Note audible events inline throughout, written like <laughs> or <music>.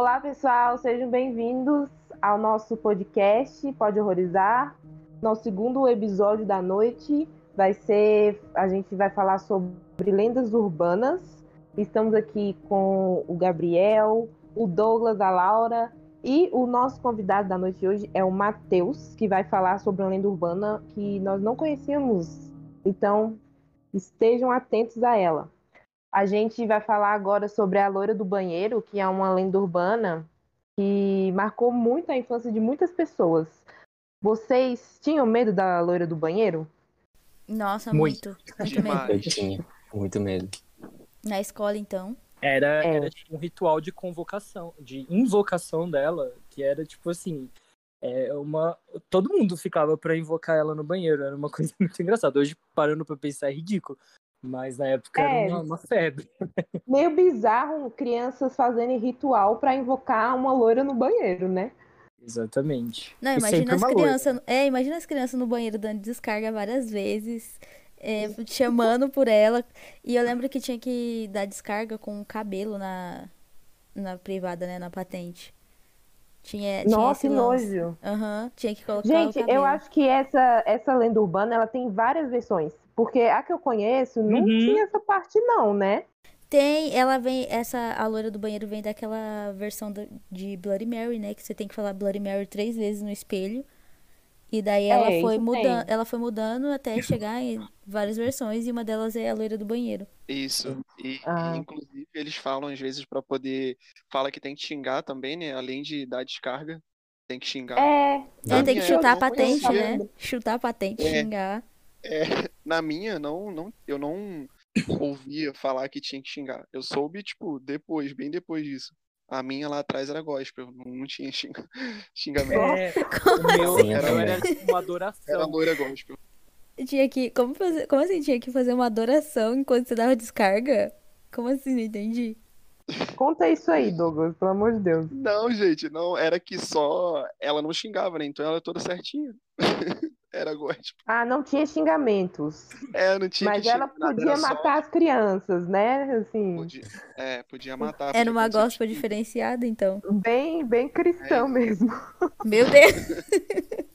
Olá, pessoal, sejam bem-vindos ao nosso podcast Pode Horrorizar. Nosso segundo episódio da noite vai ser. A gente vai falar sobre lendas urbanas. Estamos aqui com o Gabriel, o Douglas, a Laura e o nosso convidado da noite de hoje é o Matheus, que vai falar sobre uma lenda urbana que nós não conhecíamos. Então, estejam atentos a ela. A gente vai falar agora sobre a loira do banheiro, que é uma lenda urbana que marcou muito a infância de muitas pessoas. Vocês tinham medo da loira do banheiro? Nossa, Muito. muito. Muito medo. Eu tinha muito medo. Na escola, então. Era, É. era tipo um ritual de convocação, de invocação dela, que era tipo assim. É uma. Todo mundo ficava pra invocar ela no banheiro. Era uma <laughs> coisa muito engraçada. Hoje, parando pra pensar, é ridículo. Mas na época É. era uma, uma febre. <laughs> Meio bizarro crianças fazendo ritual para invocar uma loira no banheiro, né? Exatamente. Não, imagina as crianças. É, imagina as crianças no banheiro dando descarga várias vezes, é, chamando por ela. E eu lembro que tinha que dar descarga com o cabelo na, na privada, né? Na patente. Tinha, tinha Nossa, esse que nojo. Aham, tinha que colocar o Gente, eu acho que essa, essa lenda urbana ela tem várias versões. Porque a que eu conheço não Uhum. tinha essa parte, não, né? Tem, ela vem, essa, a loira do banheiro vem daquela versão do- de Bloody Mary, né? Que você tem que falar Bloody Mary três vezes no espelho. E daí ela É, foi isso mudando, ela foi mudando até chegar em várias versões e uma delas é a loira do banheiro. Isso. E, e, Ah. inclusive eles falam às vezes pra poder. Fala que tem que xingar também, né? Além de dar descarga, tem que xingar. É. É, tem que chutar a patente, né? Chutar a patente, É. xingar. Na minha, não, não, eu não ouvia falar que tinha que xingar. Eu soube, tipo, depois, bem depois disso. A minha lá atrás era gospel, não, não tinha xinga, <laughs> xingamento. É, <laughs> o meu Sim, eu era, era tipo uma Era adoração. loira gospel. Tinha que. Como, fazer, como assim? Tinha que fazer uma adoração enquanto você dava descarga? Como assim? Não entendi. Conta isso aí, Douglas, pelo amor de Deus. Não, gente, não, era que só ela não xingava, né? Então ela era toda certinha. <laughs> Era gospel. <laughs> Ah, não tinha xingamentos. É, não tinha Mas ela podia era só- matar as crianças, né? Assim, Podia, é, podia matar. Era uma gospel diferenciada, então. bem, bem cristão mesmo. Meu Deus! <laughs>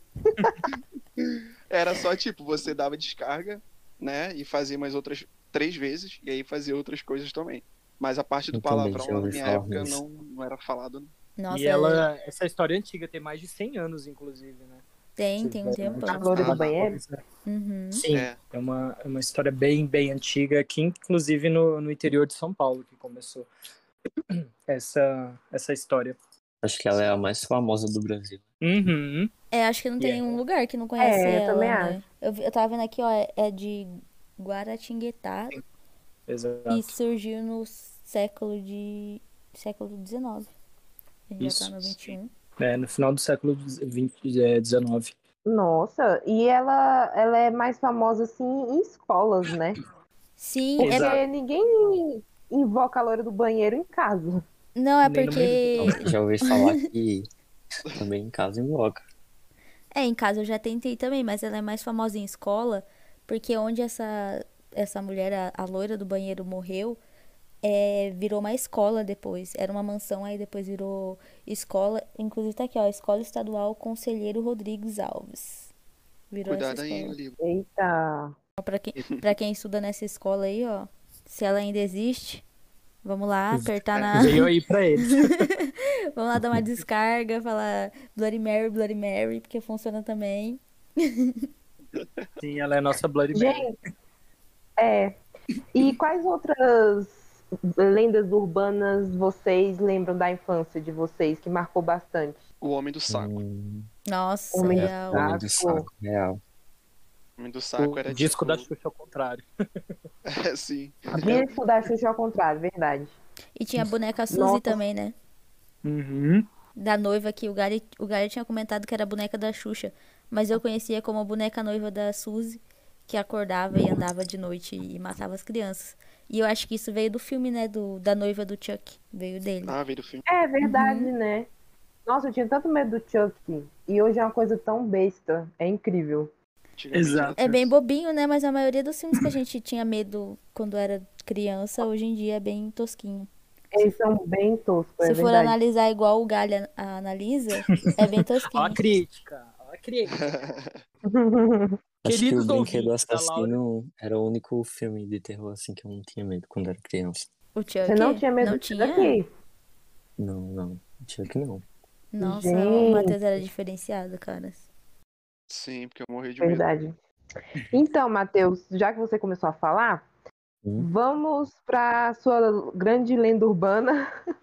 Era só tipo, você dava descarga, né? E fazia mais outras três vezes, e aí fazia outras coisas também. Mas a parte do Eu palavrão na minha época não, não era falado. Nossa, E ela, essa história é antiga, tem mais de 100 anos, inclusive, né? Tem, tem um tempo. A loira do Ah, banheiro. Uhum. Sim, É. é uma, é uma história bem, bem antiga, aqui inclusive no, no interior de São Paulo que começou <clears throat> essa, essa história. Acho que ela é a mais famosa do Brasil. Uhum. É, acho que não tem Yeah. nenhum lugar que não conhece É, eu ela, também né? acho. Eu, vi- eu tava vendo aqui, ó, é- é de Guaratinguetá Exato. e surgiu no século de... século XIX. A gente Isso, já tá no sim. 21. É, no final do século XIX. Nossa, e ela, ela é mais famosa assim em escolas, né? Sim, Porque é, Exato. ninguém invoca a loira do banheiro em casa. não, é Nem porque... Já ouvi falar que também em casa invoca. É, em casa eu já tentei também, mas ela é mais famosa em escola, porque onde essa, essa mulher, a, a loira do banheiro, morreu, é, virou uma escola depois. Era uma mansão, aí depois virou escola. Inclusive tá aqui, ó, Escola Estadual Conselheiro Rodrigues Alves. Virou Cuidado essa aí, livro. Eita. Pra quem, pra quem estuda nessa escola aí, ó, se ela ainda existe, vamos lá, apertar na... Veio aí pra <laughs> eles. Vamos lá dar uma descarga, falar Bloody Mary, Bloody Mary, porque funciona também. Sim, ela é a nossa Bloody Mary. Gente, é. E quais outras lendas urbanas vocês lembram da infância de vocês que marcou bastante? O Homem do Saco. Hum, Nossa, Homem do real. Homem do Saco. saco, real. O Homem do Saco O era disco tipo... da Xuxa ao contrário. <laughs> É, sim. Disco da Xuxa ao contrário, verdade. E tinha a boneca Suzy Nossa. também, né? Uhum. Da noiva que o Gary, o Gary tinha comentado que era a boneca da Xuxa. Mas eu conhecia como a boneca noiva da Suzy, que acordava e andava de noite e matava as crianças. E eu acho que isso veio do filme, né? Do, da noiva do Chuck. Veio dele. Ah, veio do filme. É verdade, né? Nossa, eu tinha tanto medo do Chuck. E hoje é uma coisa tão besta. É incrível. Exato. É bem bobinho, né? Mas a maioria dos filmes que a gente tinha medo quando era criança, hoje em dia é bem tosquinho. Eles são bem toscos, é Se for verdade. analisar igual o Galho an- analisa, é bem Ó <laughs> tosquinho. a crítica, ó a crítica. <laughs> Acho que o Brinquedo Assassino era o único filme de terror assim que eu não tinha medo quando era criança. O Chuck? Você não tinha medo Não tinha? daqui? Não, não. Tinha que não. Nossa, Gente. o Matheus era diferenciado, cara. Sim, porque eu morri de medo. Verdade. Então, Matheus, já que você começou a falar, Hum. vamos para sua grande lenda urbana, <laughs>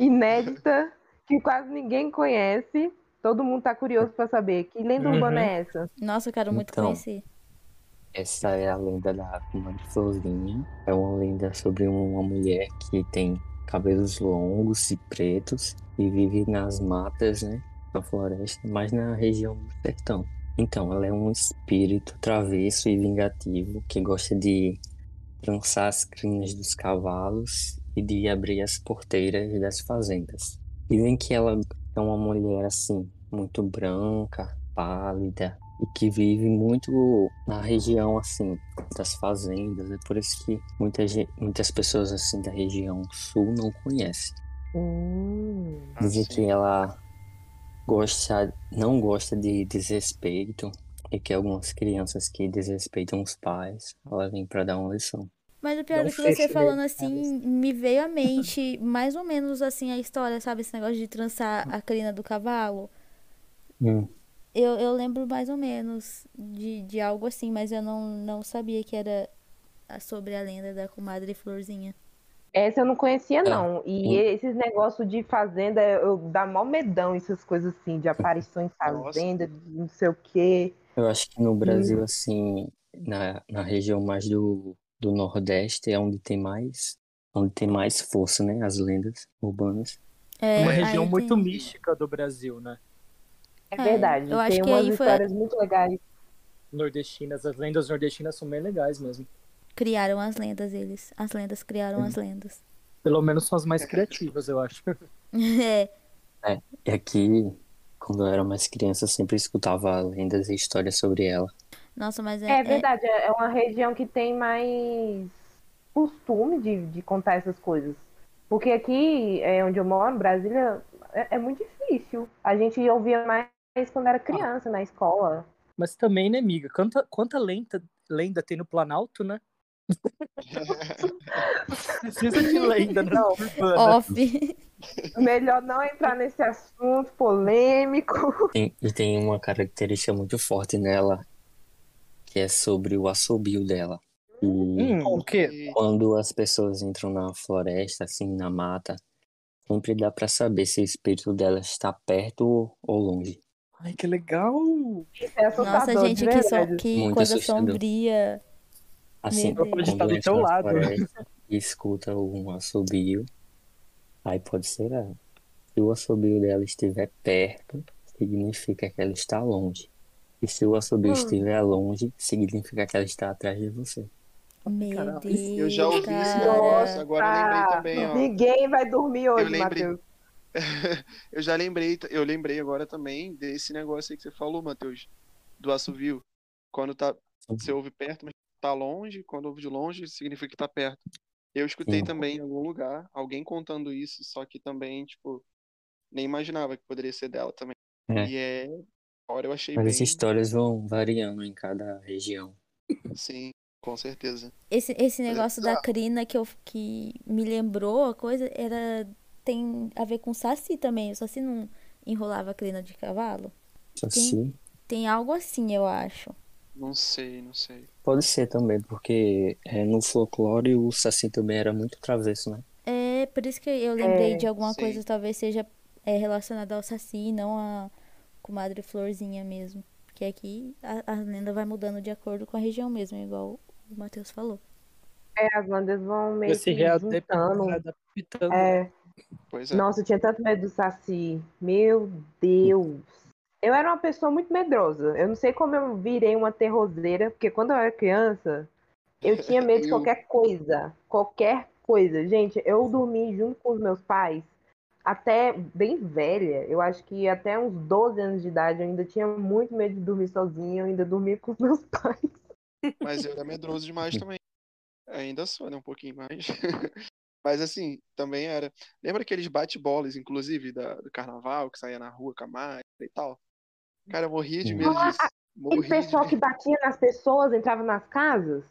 inédita, que quase ninguém conhece. Todo mundo tá curioso para saber. Que lenda Uhum. urbana é essa? Nossa, eu quero muito Então. conhecer. Essa é a lenda da Comadre Florzinha. É uma lenda sobre uma mulher que tem cabelos longos e pretos e vive nas matas, né? Na floresta, mas na região do sertão. Então, ela é um espírito travesso e vingativo que gosta de trançar as crinas dos cavalos e de abrir as porteiras das fazendas. Dizem que ela é uma mulher assim, muito branca, pálida, e que vive muito na região assim das fazendas. É por isso que muita muitas pessoas assim da região sul não conhecem. Hum. Dizem Assim. que ela gosta, não gosta de desrespeito e que algumas crianças que desrespeitam os pais, ela vem para dar uma lição. Mas o pior é que você falando nele, assim, me veio à mente mais ou menos assim a história, sabe? Esse negócio de trançar a crina do cavalo. Hum, Eu, eu lembro mais ou menos de, de algo assim, mas eu não, não sabia que era sobre a lenda da comadre Florzinha. Essa eu não conhecia, É. não. E Hum. esses negócios de fazenda, eu dá mó medão, essas coisas assim, de aparição em fazenda, de não sei o quê. Eu acho que no Brasil assim, na, na região mais do, do Nordeste é onde tem mais onde tem mais força, né, as lendas urbanas. É, Uma aí região muito tem- mística do Brasil, né? É, É, verdade. eu acho Tem que umas aí foi- histórias muito legais. Nordestinas, as lendas nordestinas são bem legais mesmo. Criaram as lendas, eles. As lendas criaram Uhum. as lendas. Pelo menos são as mais criativas, eu acho. <laughs> É, E aqui, quando eu era mais criança, eu sempre escutava lendas e histórias sobre ela. Nossa, mas é, É é- verdade, é é uma região que tem mais costume de, de contar essas coisas. Porque aqui, é, onde eu moro, Brasília, é, é muito difícil. A gente ouvia mais quando era criança, na escola. Mas também, né, amiga? Quanta, quanta lenda, lenda tem no Planalto, né? <laughs> Precisa de lenda, né? Não. Off. <laughs> Melhor não entrar nesse assunto polêmico. Tem- e tem uma característica muito forte nela, que é sobre o assobio dela. E Hum, o quê? Quando as pessoas entram na floresta, assim, na mata, sempre dá pra saber se o espírito dela está perto ou longe. Ai, que legal! Isso é Nossa, gente, de que, so- que Muito coisa assustador. sombria. Assim. Pode estar quando do teu lado. floresta e escuta um assobio, aí pode ser ela. Se o assobio dela estiver perto, significa que ela está longe. E se o assobio Hum. estiver longe, significa que ela está atrás de você. Meu. Deus, Eu já ouvi esse cara. negócio, agora eu lembrei Ah, também, ó. Ninguém vai dormir hoje, lembrei. Matheus. <laughs> Eu já lembrei, eu lembrei agora também desse negócio aí que você falou, Matheus, do assovio. Quando tá, você ouve perto, mas tá longe, quando ouve de longe, significa que tá perto. Eu escutei Sim. também em algum lugar, alguém contando isso, só que também, tipo, nem imaginava que poderia ser dela também. É. E é, agora eu achei Mas bem, as histórias vão variando em cada região. sim, com certeza. Esse, esse é negócio da crina que, eu, que me lembrou a coisa era. Tem a ver com saci também. O saci não enrolava a crina de cavalo? Assim, Tem algo assim, eu acho. Não sei, não sei. pode ser também, porque é, no folclore o Saci também era muito travesso, né? É, por isso que eu lembrei É, de alguma sim. coisa, talvez seja é, relacionada ao saci, não a comadre Florzinha mesmo. Porque aqui a, a lenda vai mudando de acordo com a região mesmo, igual o Matheus falou. É, as lendas vão meio Esse que readaptando. É, Pois é. Nossa, eu tinha tanto medo do Saci. Meu Deus. Eu era uma pessoa muito medrosa. Eu não sei como eu virei uma terroseira, porque quando eu era criança, eu tinha medo de <laughs> qualquer coisa. Qualquer coisa. Gente, eu dormi junto com os meus pais até bem velha. Eu acho que até uns 12 anos de idade eu ainda tinha muito medo de dormir sozinha. Eu ainda dormia com os meus <laughs> pais. Mas eu era medroso demais também. Ainda sou, né? Um pouquinho mais. <laughs> Mas assim, também era. Lembra aqueles bate-bolas, inclusive, da, do carnaval, que saía na rua com a máscara e tal? Cara, eu morria de medo Ah, disso. Morria de pessoal que batia nas pessoas, entrava nas casas?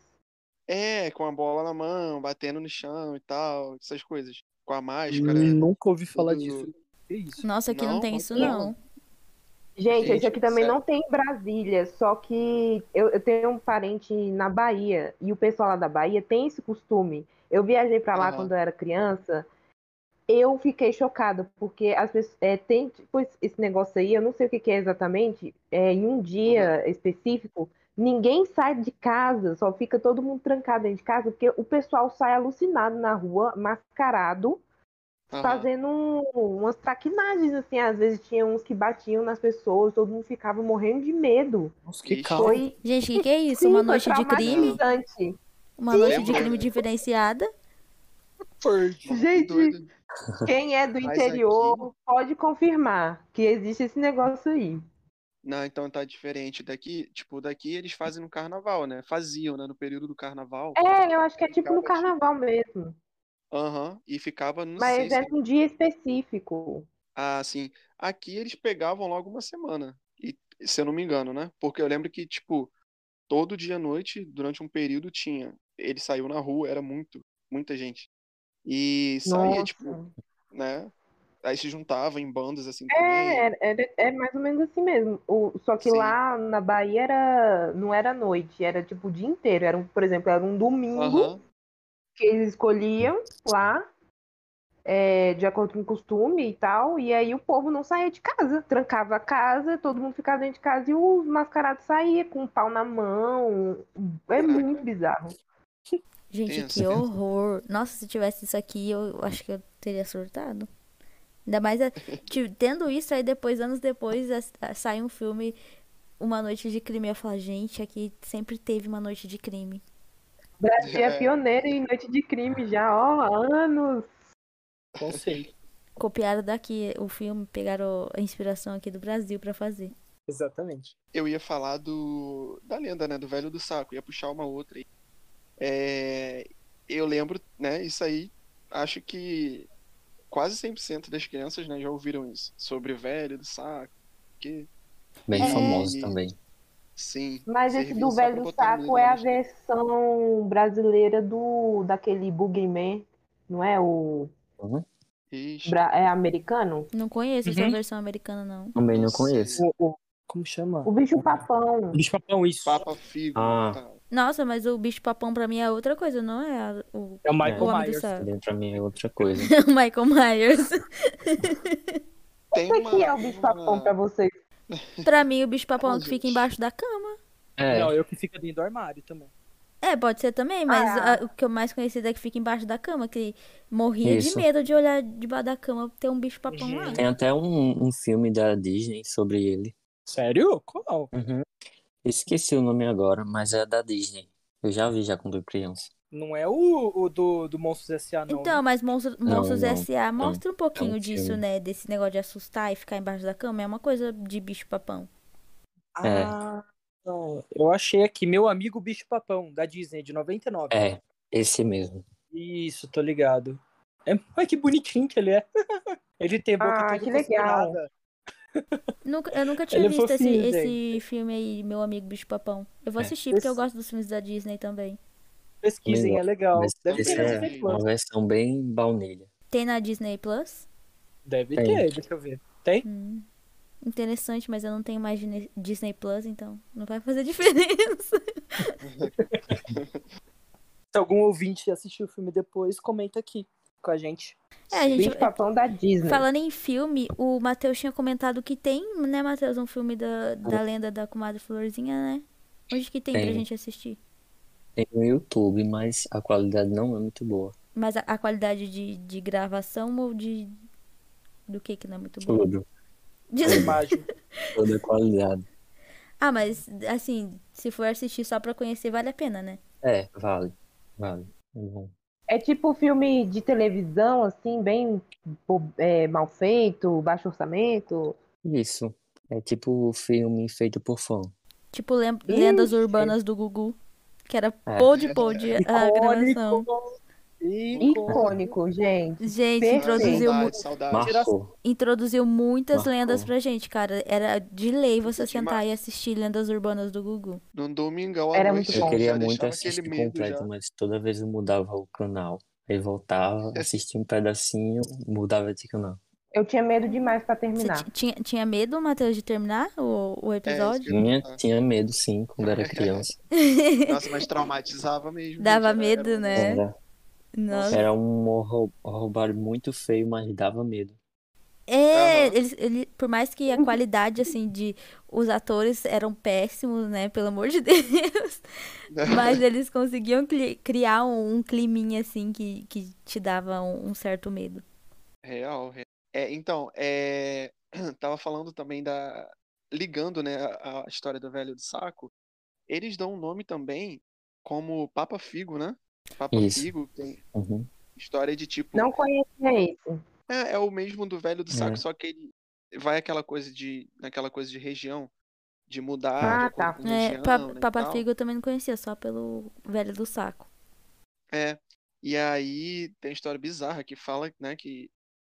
É, com a bola na mão, batendo no chão e tal, essas coisas. Com a máscara. Nunca ouvi falar tudo- disso. Que isso? Nossa, aqui não, Não, tem não isso tem. não. Gente, Gente, isso aqui também sério. não tem em Brasília, só que eu, eu tenho um parente na Bahia e o pessoal lá da Bahia tem esse costume. Eu viajei pra lá Aham. quando eu era criança, eu fiquei chocada, porque as pessoas, é, tem tipo, esse- negócio aí, eu não sei o que que é exatamente, é, em um dia específico, ninguém sai de casa, só fica todo mundo trancado dentro de casa, porque o pessoal sai alucinado na rua, mascarado, Aham. fazendo um- umas traquinagens, assim, às vezes tinha uns que batiam nas pessoas, todo mundo ficava morrendo de medo. Nossa, que. Foi, Gente, o que, que é isso? sim, Uma foi noite de crime? Uma Sim. noite de crime diferenciada? Que Gente, quem é do Mas interior pode confirmar que existe esse negócio aí. Não, então tá diferente. Daqui, tipo, daqui eles fazem no carnaval, né? Faziam, né? No período do carnaval. É, eu acho que é tipo no tipo, carnaval mesmo, Aham. E ficava, não mas sei é se. num dia específico. Ah, sim. Aqui eles pegavam logo uma semana. E, se eu não me engano, né? Porque eu lembro que, tipo, todo dia à noite, durante um período, tinha. Ele saiu na rua, era muito, muita gente. E saía, Nossa. tipo, né? Aí se juntava em bandas assim. É, é, é- é mais ou menos assim mesmo. O, só que Sim. lá na Bahia era, não era noite, era tipo o dia inteiro. Era, um- por exemplo, era um domingo. Aham. que eles escolhiam lá, é, de acordo com o costume e tal, e aí o povo não saía de casa, trancava a casa, todo mundo ficava dentro de casa e os mascarados saíam com um pau na mão. É muito bizarro. Gente, Tenso, que horror. Nossa, se tivesse isso aqui, eu acho que eu teria surtado. Ainda mais a- ti- tendo isso, aí depois, anos depois, sai um filme, Uma Noite de Crime. Eu falo, gente, aqui sempre teve uma noite de crime. Brasil é É. pioneiro em noite de crime já, ó, há anos. Conceito. Copiaram daqui o filme, pegaram a inspiração aqui do Brasil pra fazer. Exatamente. Eu ia falar do da lenda, né? Do velho do saco. Ia puxar uma outra aí. É, eu lembro, né? Isso aí, acho que quase 100% das crianças, né, já ouviram isso. Sobre o velho do saco. Que, Bem É. famoso também. sim. Mas esse do pra velho medo saco é a versão brasileira do daquele Boogeyman, não é? O Uhum. Bra- é americano? Não conheço essa Uhum. versão americana, não. Também não conheço. O, o- como chama? O bicho papão. Bicho papão, isso. Papa Figo. Ah. tá. Nossa, mas o bicho papão pra mim é outra coisa, não é a- o, É o o Michael do Myers. Pra mim é outra coisa. <laughs> o Michael Myers. <laughs> Tem O uma, que é o bicho papão uma- pra vocês? <laughs> pra mim, o bicho papão é o que fica embaixo da cama. É, Não, eu que fico dentro do armário também. É, pode ser também, mas Ah. a- o que eu mais conhecido é que fica embaixo da cama, que morria Isso. de medo de olhar debaixo da cama ter um bicho papão lá. tem até um, um filme da Disney sobre ele. Sério? Qual? Uhum. Esqueci o nome agora, mas é da Disney. Eu já vi já quando eu criança. Não é o, o do, do Monstros S.A. não. Então, mas Monstro- Não, Monstros não, S.A. mostra um pouquinho é um disso, filme. né? Desse negócio de assustar e ficar embaixo da cama. É uma coisa de bicho papão. É. Ah, não. eu achei aqui. Meu amigo Bicho Papão, da Disney, de 99. É, esse mesmo. Isso, tô ligado. É, ai, que bonitinho que ele é. <laughs> ele tem boca Ah, toda que legal. costurada. Nunca, eu nunca tinha Ele é visto esse, fofinho, esse filme aí, meu amigo bicho papão. Eu vou É. assistir porque eu Esse- gosto dos filmes da Disney também. Pesquisem, é legal. Mas Deve esse ter é Disney Plus. uma versão bem baunilha. Tem na Disney Plus? Deve Tem. ter, deixa eu ver. Tem? Hum, interessante, mas eu não tenho mais Disney- Disney Plus, então não vai fazer <laughs> diferença. Se algum ouvinte assistiu o filme depois, comenta aqui com a gente. É, a gente, Bicho papão da Disney. Falando em filme, o Matheus tinha comentado que tem, né, Matheus, um filme da, da lenda da comadre Florzinha, né? Onde que tem, pra Tem. gente assistir? Tem no YouTube, mas a qualidade não é muito boa. Mas a, a qualidade de, de gravação ou de. Do que que não é muito boa? Tudo. De- <laughs> imagem. Toda a qualidade. Ah, mas assim, se for assistir só pra conhecer, vale a pena, né? É, vale. Vale. É bom. É tipo filme de televisão, assim, bem é, mal feito, baixo orçamento. Isso. É tipo filme feito por fã. Tipo Lendas Ixi. Urbanas do Gugu. Que era É. pôde pôde a gravação. Icônico, gente. Gente, Perfeito. introduziu, Saudade, saudade. Marcou. introduziu muitas Marcou. lendas pra gente, cara. Era de lei você sentar e assistir lendas urbanas do Gugu. Num domingão à Era noite, muito Eu bom. queria já muito assistir completo, já. mas toda vez eu mudava o canal. Aí voltava, assistia um pedacinho, mudava de canal. Eu tinha medo demais pra Você terminar. ti- tinha, tinha medo, Matheus, de terminar o, o É, episódio? eu ia Tinha, tinha medo, sim, quando era <laughs> criança. Nossa, mas traumatizava mesmo. Dava era- medo, era um- né? Era, Nossa. era um horror, horror muito feio, mas dava medo. É, Aham. eles, ele, por mais que a qualidade, assim, de os atores eram péssimos, né? Pelo amor de <laughs> Deus. <laughs> Mas eles conseguiam cri- criar um, um climinha, assim, que, que te dava um, um certo medo. Real, real. É, então, é... <clears throat> tava falando também da. Ligando, né, a, a história do velho do saco. Eles dão um nome também como Papa Figo, né? Papa Isso. Figo tem Uhum. história de tipo. Não conhecia esse. É, é o mesmo do velho do saco, É. só que ele vai aquela coisa de. naquela coisa de região. De mudar Ah, de tá. É, Pa- né, Papa. Figo eu também não conhecia, só pelo velho do saco. É. E aí tem história bizarra que fala, né, que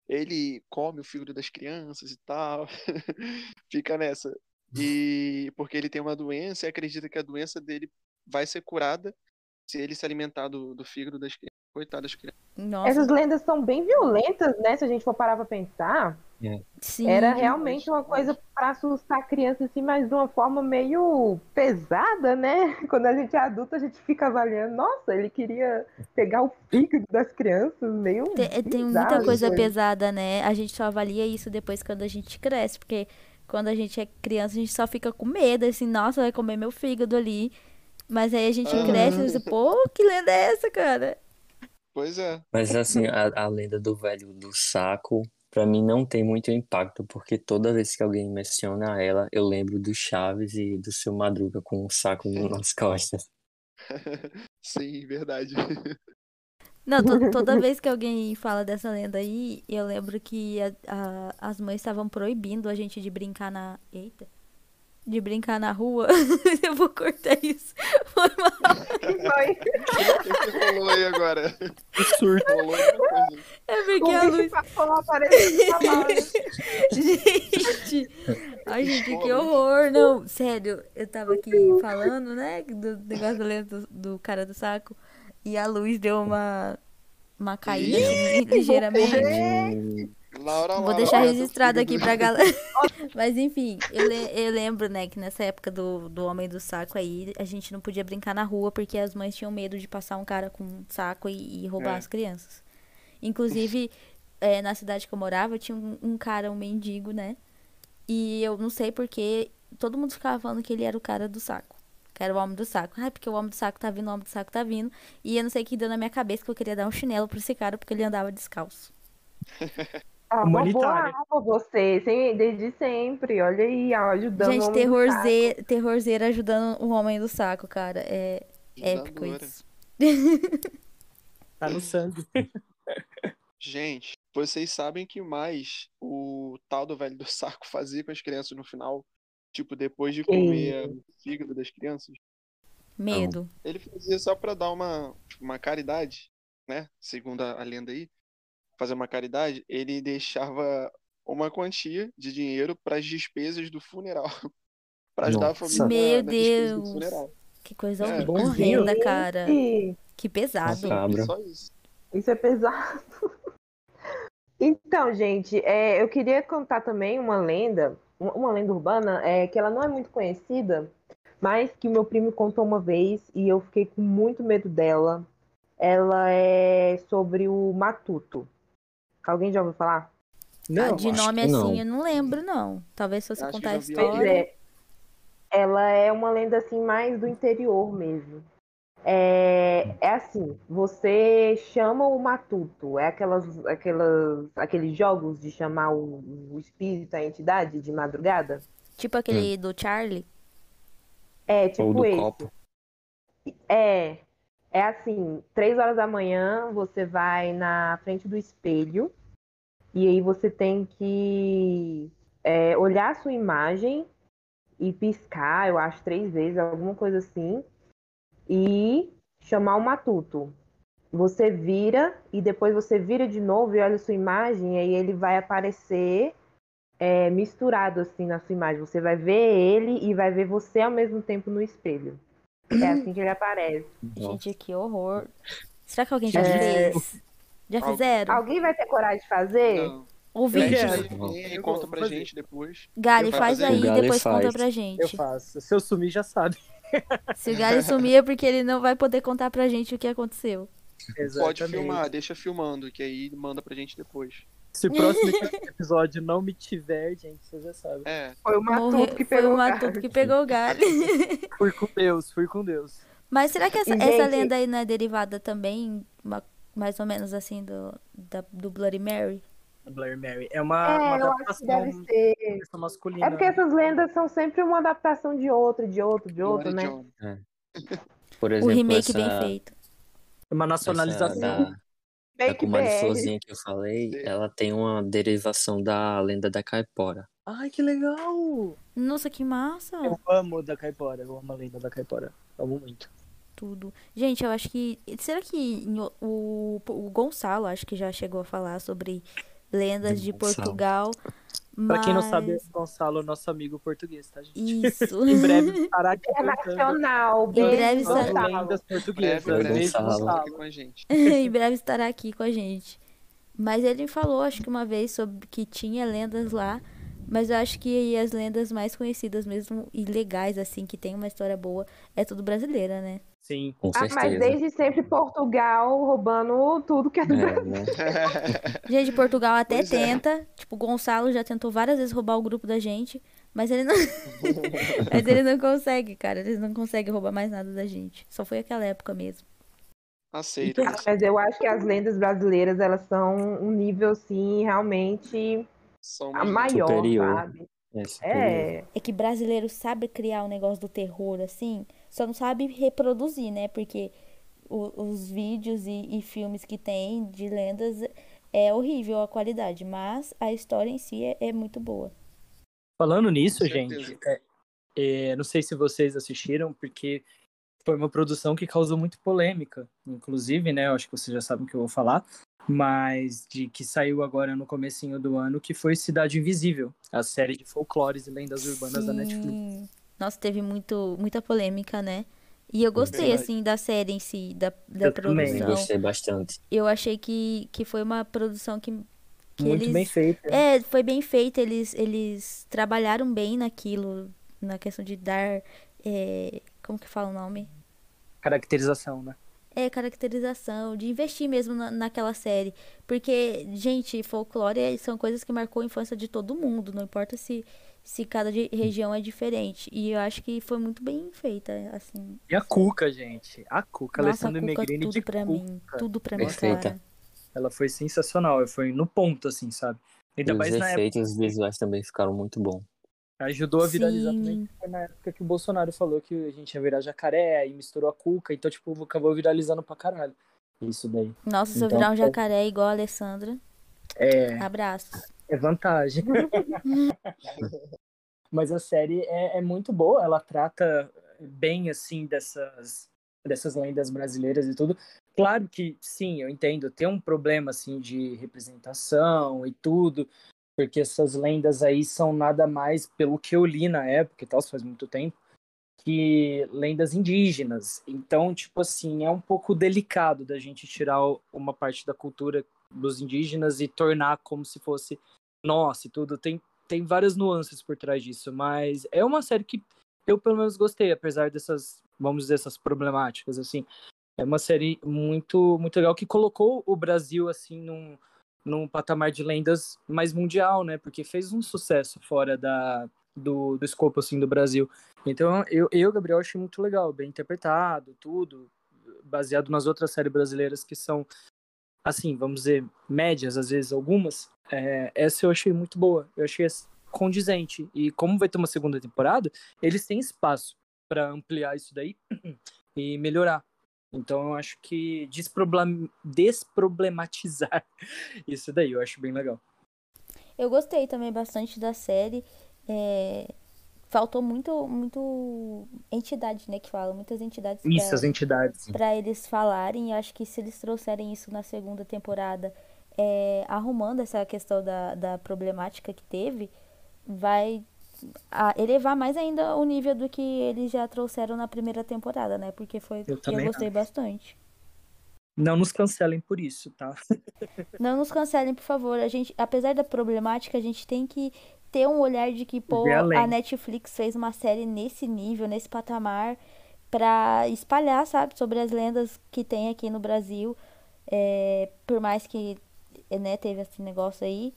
ele come o fígado das crianças e tal. <laughs> Fica nessa. E porque ele tem uma doença e acredita que a doença dele vai ser curada se ele se alimentar do, do fígado das crianças. Coitado das crianças. Nossa, Essas lendas são bem violentas, né? Se a gente for parar pra pensar. sim. Era realmente uma coisa pra assustar a criança, assim, mas de uma forma meio pesada, né? <laughs> Quando a gente é adulto, a gente fica avaliando. Nossa, ele queria pegar o fígado das crianças, meio. Tem, é, tem bizarro muita coisa isso aí. pesada, né? A gente só avalia isso depois quando a gente cresce, porque quando a gente é criança, a gente só fica com medo, assim, nossa, vai comer meu fígado ali. Mas aí a gente Aham. cresce e diz, pô, que lenda é essa, cara? Pois é. Mas assim, a, a lenda do velho do saco, pra mim não tem muito impacto, porque toda vez que alguém menciona ela, eu lembro do Chaves e do seu Madruga com um saco nas <laughs> costas. Sim, verdade. Não, to- <laughs> toda vez que alguém fala dessa lenda aí, eu lembro que a- a- as mães estavam proibindo a gente de brincar na. Eita! De brincar na rua. <laughs> eu vou cortar isso. Foi mal. Foi. O que rolou aí agora? surto. Rolou. É porque O a luz. uma bala. <laughs> Gente! Ai, gente, que horror! Não, sério, eu tava aqui falando, né, do negócio do, do cara do saco, e a luz deu uma, uma caída assim, ligeiramente. Laura, Vou Laura, deixar teu registrado aqui pra galera. <laughs> Mas enfim, eu, le- eu lembro, né, que nessa época do, do Homem do Saco aí, a gente não podia brincar na rua porque as mães tinham medo de passar um cara com um saco e, e roubar É. as crianças. Inclusive, é, na cidade que eu morava, tinha um, um cara, um mendigo, né? E eu não sei porque todo mundo ficava falando que ele era o cara do saco. Que era o homem do saco. Ah, porque o homem do saco tá vindo, o homem do saco tá vindo. E eu não sei o que deu na minha cabeça que eu queria dar um chinelo pra esse cara porque ele andava descalço. <laughs> Ah, Humanitária. alma você, sem- desde sempre. Olha aí, ajudando o Gente, homem do terrorzeira, ajudando o homem do saco, cara. É épico isso. Tá no sangue. Gente, vocês sabem que mais o tal do velho do saco fazia com as crianças no final? Tipo, depois de comer o fígado das crianças? Medo. Ele fazia só pra dar uma, tipo, uma caridade, né? Segundo a lenda aí, fazer uma caridade, ele deixava uma quantia de dinheiro para as despesas do funeral. <laughs> Pra ajudar a Nossa. família Meu na, na Deus. funeral. Que coisa É, horrenda, saco. cara. Gente, Que pesado. Só isso. Isso é pesado. <laughs> Então, gente, é, eu queria contar também uma lenda, uma uma lenda urbana, é, que ela não é muito conhecida, mas que o meu primo contou uma vez e eu fiquei com muito medo dela. Ela é sobre o Matuto. Alguém já ouviu falar? Não, de acho nome assim não. eu não lembro, não. Talvez se você contar a história. é. Ela é uma lenda assim mais do interior mesmo. É, é assim, você chama o matuto, é aquelas, aquelas, aqueles jogos de chamar o, o espírito, a entidade de madrugada? Tipo aquele do Charlie. É, Ou tipo do esse. copo. É, é assim, três horas da manhã você vai na frente do espelho e aí você tem que é, olhar a sua imagem e piscar, eu acho, três vezes, alguma coisa assim, e chamar o matuto. você vira e depois você vira de novo e olha a sua imagem, e aí ele vai aparecer é, misturado assim na sua imagem. Você vai ver ele e vai ver você ao mesmo tempo no espelho. É assim que ele aparece. Gente, que horror. Será que alguém já É. fez? Já fizeram? Alguém vai ter coragem de fazer? Não. Vídeo. Eu conta pra gente depois. Gali, Eu faz aí e depois conta faz. pra Eu gente. faço. Se eu sumir, já sabe. <laughs> Se o Gali sumir é porque ele não vai poder contar pra gente o que aconteceu. Pode Exatamente. filmar, deixa filmando, que aí manda pra gente depois. Se o próximo episódio não me tiver, gente, você já sabe. É, Foi o Matuto que pegou o o Matuto que pegou o Gali. Fui com Deus, fui com Deus. Mas será que essa, E, essa gente- lenda aí não é derivada também, uma- mais ou menos assim, do, da- do Bloody Mary? Blair Mary. É uma, É, uma eu acho que deve adaptação ser. masculina. É porque essas lendas são sempre uma adaptação de outro, de outro, de outro, Glory né? John. Por O exemplo, remake essa, bem feito. É uma essa nacionalização. da, Fake comadre BR. Florzinha que eu falei, Sim. ela tem uma derivação da lenda da caipora. Ai, que legal! Nossa, que massa! Eu amo da Caipora, eu amo a lenda da Caipora. Amo muito. Tudo. Gente, eu acho que. Será que o, o, Gonçalo, acho que já chegou a falar sobre lendas de Gonçalo. Portugal. Pra quem não sabe, mas- Gonçalo é nosso amigo português, tá, gente? Isso. <laughs> em breve estará aqui É contando nacional, Em breve Gonçalo. lendas Breve, portuguesas. breve. Gonçalo aqui Gonçalo. com a gente. <laughs> em breve estará aqui com a gente. Mas ele falou, acho que uma vez, sobre que tinha lendas lá. Mas eu acho que as lendas mais conhecidas mesmo e legais, assim, que tem uma história boa, é tudo brasileira, né? Sim. Com Ah, certeza. mas desde sempre Portugal roubando tudo que é do É, né? <laughs> Gente, Portugal até Pois é. tenta. Tipo, o Gonçalo já tentou várias vezes roubar o grupo da gente. Mas ele não. <laughs> mas ele não consegue, cara. Eles não conseguem roubar mais nada da gente. Só foi aquela época mesmo. Aceita. Ah, Mas eu acho que as lendas brasileiras, elas são um nível, assim, realmente São a maior, Superior. sabe? É, superior. É, É que brasileiro sabe criar um negócio do terror, assim. Só não sabe reproduzir, né? Porque o- os vídeos e, e filmes que tem de lendas é horrível a qualidade. Mas a história em si é, é muito boa. Falando nisso, gente, é- é, não sei se vocês assistiram, porque foi uma produção que causou muito polêmica. Inclusive, né? Eu acho que vocês já sabem o que eu vou falar. Mas de que saiu agora no comecinho do ano, que foi Cidade Invisível, a série de folclores e lendas urbanas da Netflix. Nossa, teve muito, muita polêmica, né? E eu gostei, assim, da série em si, da, da Eu também. Também produção. gostei bastante. Eu achei que, que foi uma produção que, que Muito eles... bem feita. É, foi bem feita, eles, eles trabalharam bem naquilo, na questão de dar... é, como que fala o nome? Caracterização, né? É, caracterização, de investir mesmo na, naquela série. Porque, gente, folclore é- são coisas que marcou a infância de todo mundo, não importa se, se cada região é diferente. E eu acho que foi muito bem feita, assim. E a Cuca, gente. A Cuca, Nossa, a Alessandra Cuca, Negrini tudo de pra Cuca. mim, tudo pra mim, Perfeita. cara. Ela foi sensacional, foi no ponto, assim, sabe? E Ainda os mais na época. efeitos visuais também ficaram muito bons. Ajudou a viralizar Sim. também. Foi na época que o Bolsonaro falou que a gente ia virar jacaré e misturou a cuca, então, tipo, acabou viralizando pra caralho. Isso daí. Nossa, se eu Então, virar um é- jacaré igual a Alessandra, É, abraços. É vantagem. <laughs> Mas a série é, é muito boa, ela trata bem, assim, dessas, dessas lendas brasileiras e tudo. Claro que, sim, eu entendo, tem um problema, assim, de representação e tudo, porque essas lendas aí são nada mais, pelo que eu li na época e tal, faz muito tempo, que lendas indígenas. Então, tipo assim, é um pouco delicado da gente tirar uma parte da cultura dos indígenas e tornar como se fosse nossa e tudo. Tem, tem várias nuances por trás disso, mas é uma série que eu pelo menos gostei, apesar dessas, vamos dizer, essas problemáticas, assim. É uma série muito, muito legal que colocou o Brasil, assim, num, num patamar de lendas mais mundial, né? Porque fez um sucesso fora da, do, do escopo, assim, do Brasil. Então, eu, eu, Gabriel, achei muito legal, bem interpretado, tudo, baseado nas outras séries brasileiras que são, assim, vamos dizer, médias, às vezes algumas. É, essa eu achei muito boa, eu achei condizente. E como vai ter uma segunda temporada, eles têm espaço para ampliar isso daí <clears throat> e melhorar. Então, eu acho que desproblem- desproblematizar <laughs> isso daí, eu acho bem legal. Eu gostei também bastante da série. É, faltou muito, muito entidade, né, que fala, muitas entidades Isso, pra- as entidades. pra eles falarem. E acho que se eles trouxerem isso na segunda temporada, é, arrumando essa questão da, da problemática que teve, vai elevar mais ainda o nível do que eles já trouxeram na primeira temporada, né? Porque foi Eu que eu gostei acho. bastante. Não nos cancelem por isso, tá? Não nos cancelem, por favor. A gente, apesar da problemática, a gente tem que ter um olhar de que, pô, a Netflix fez uma série nesse nível, nesse patamar, pra espalhar, sabe, sobre as lendas que tem aqui no Brasil. É, por mais que, né, teve esse negócio aí,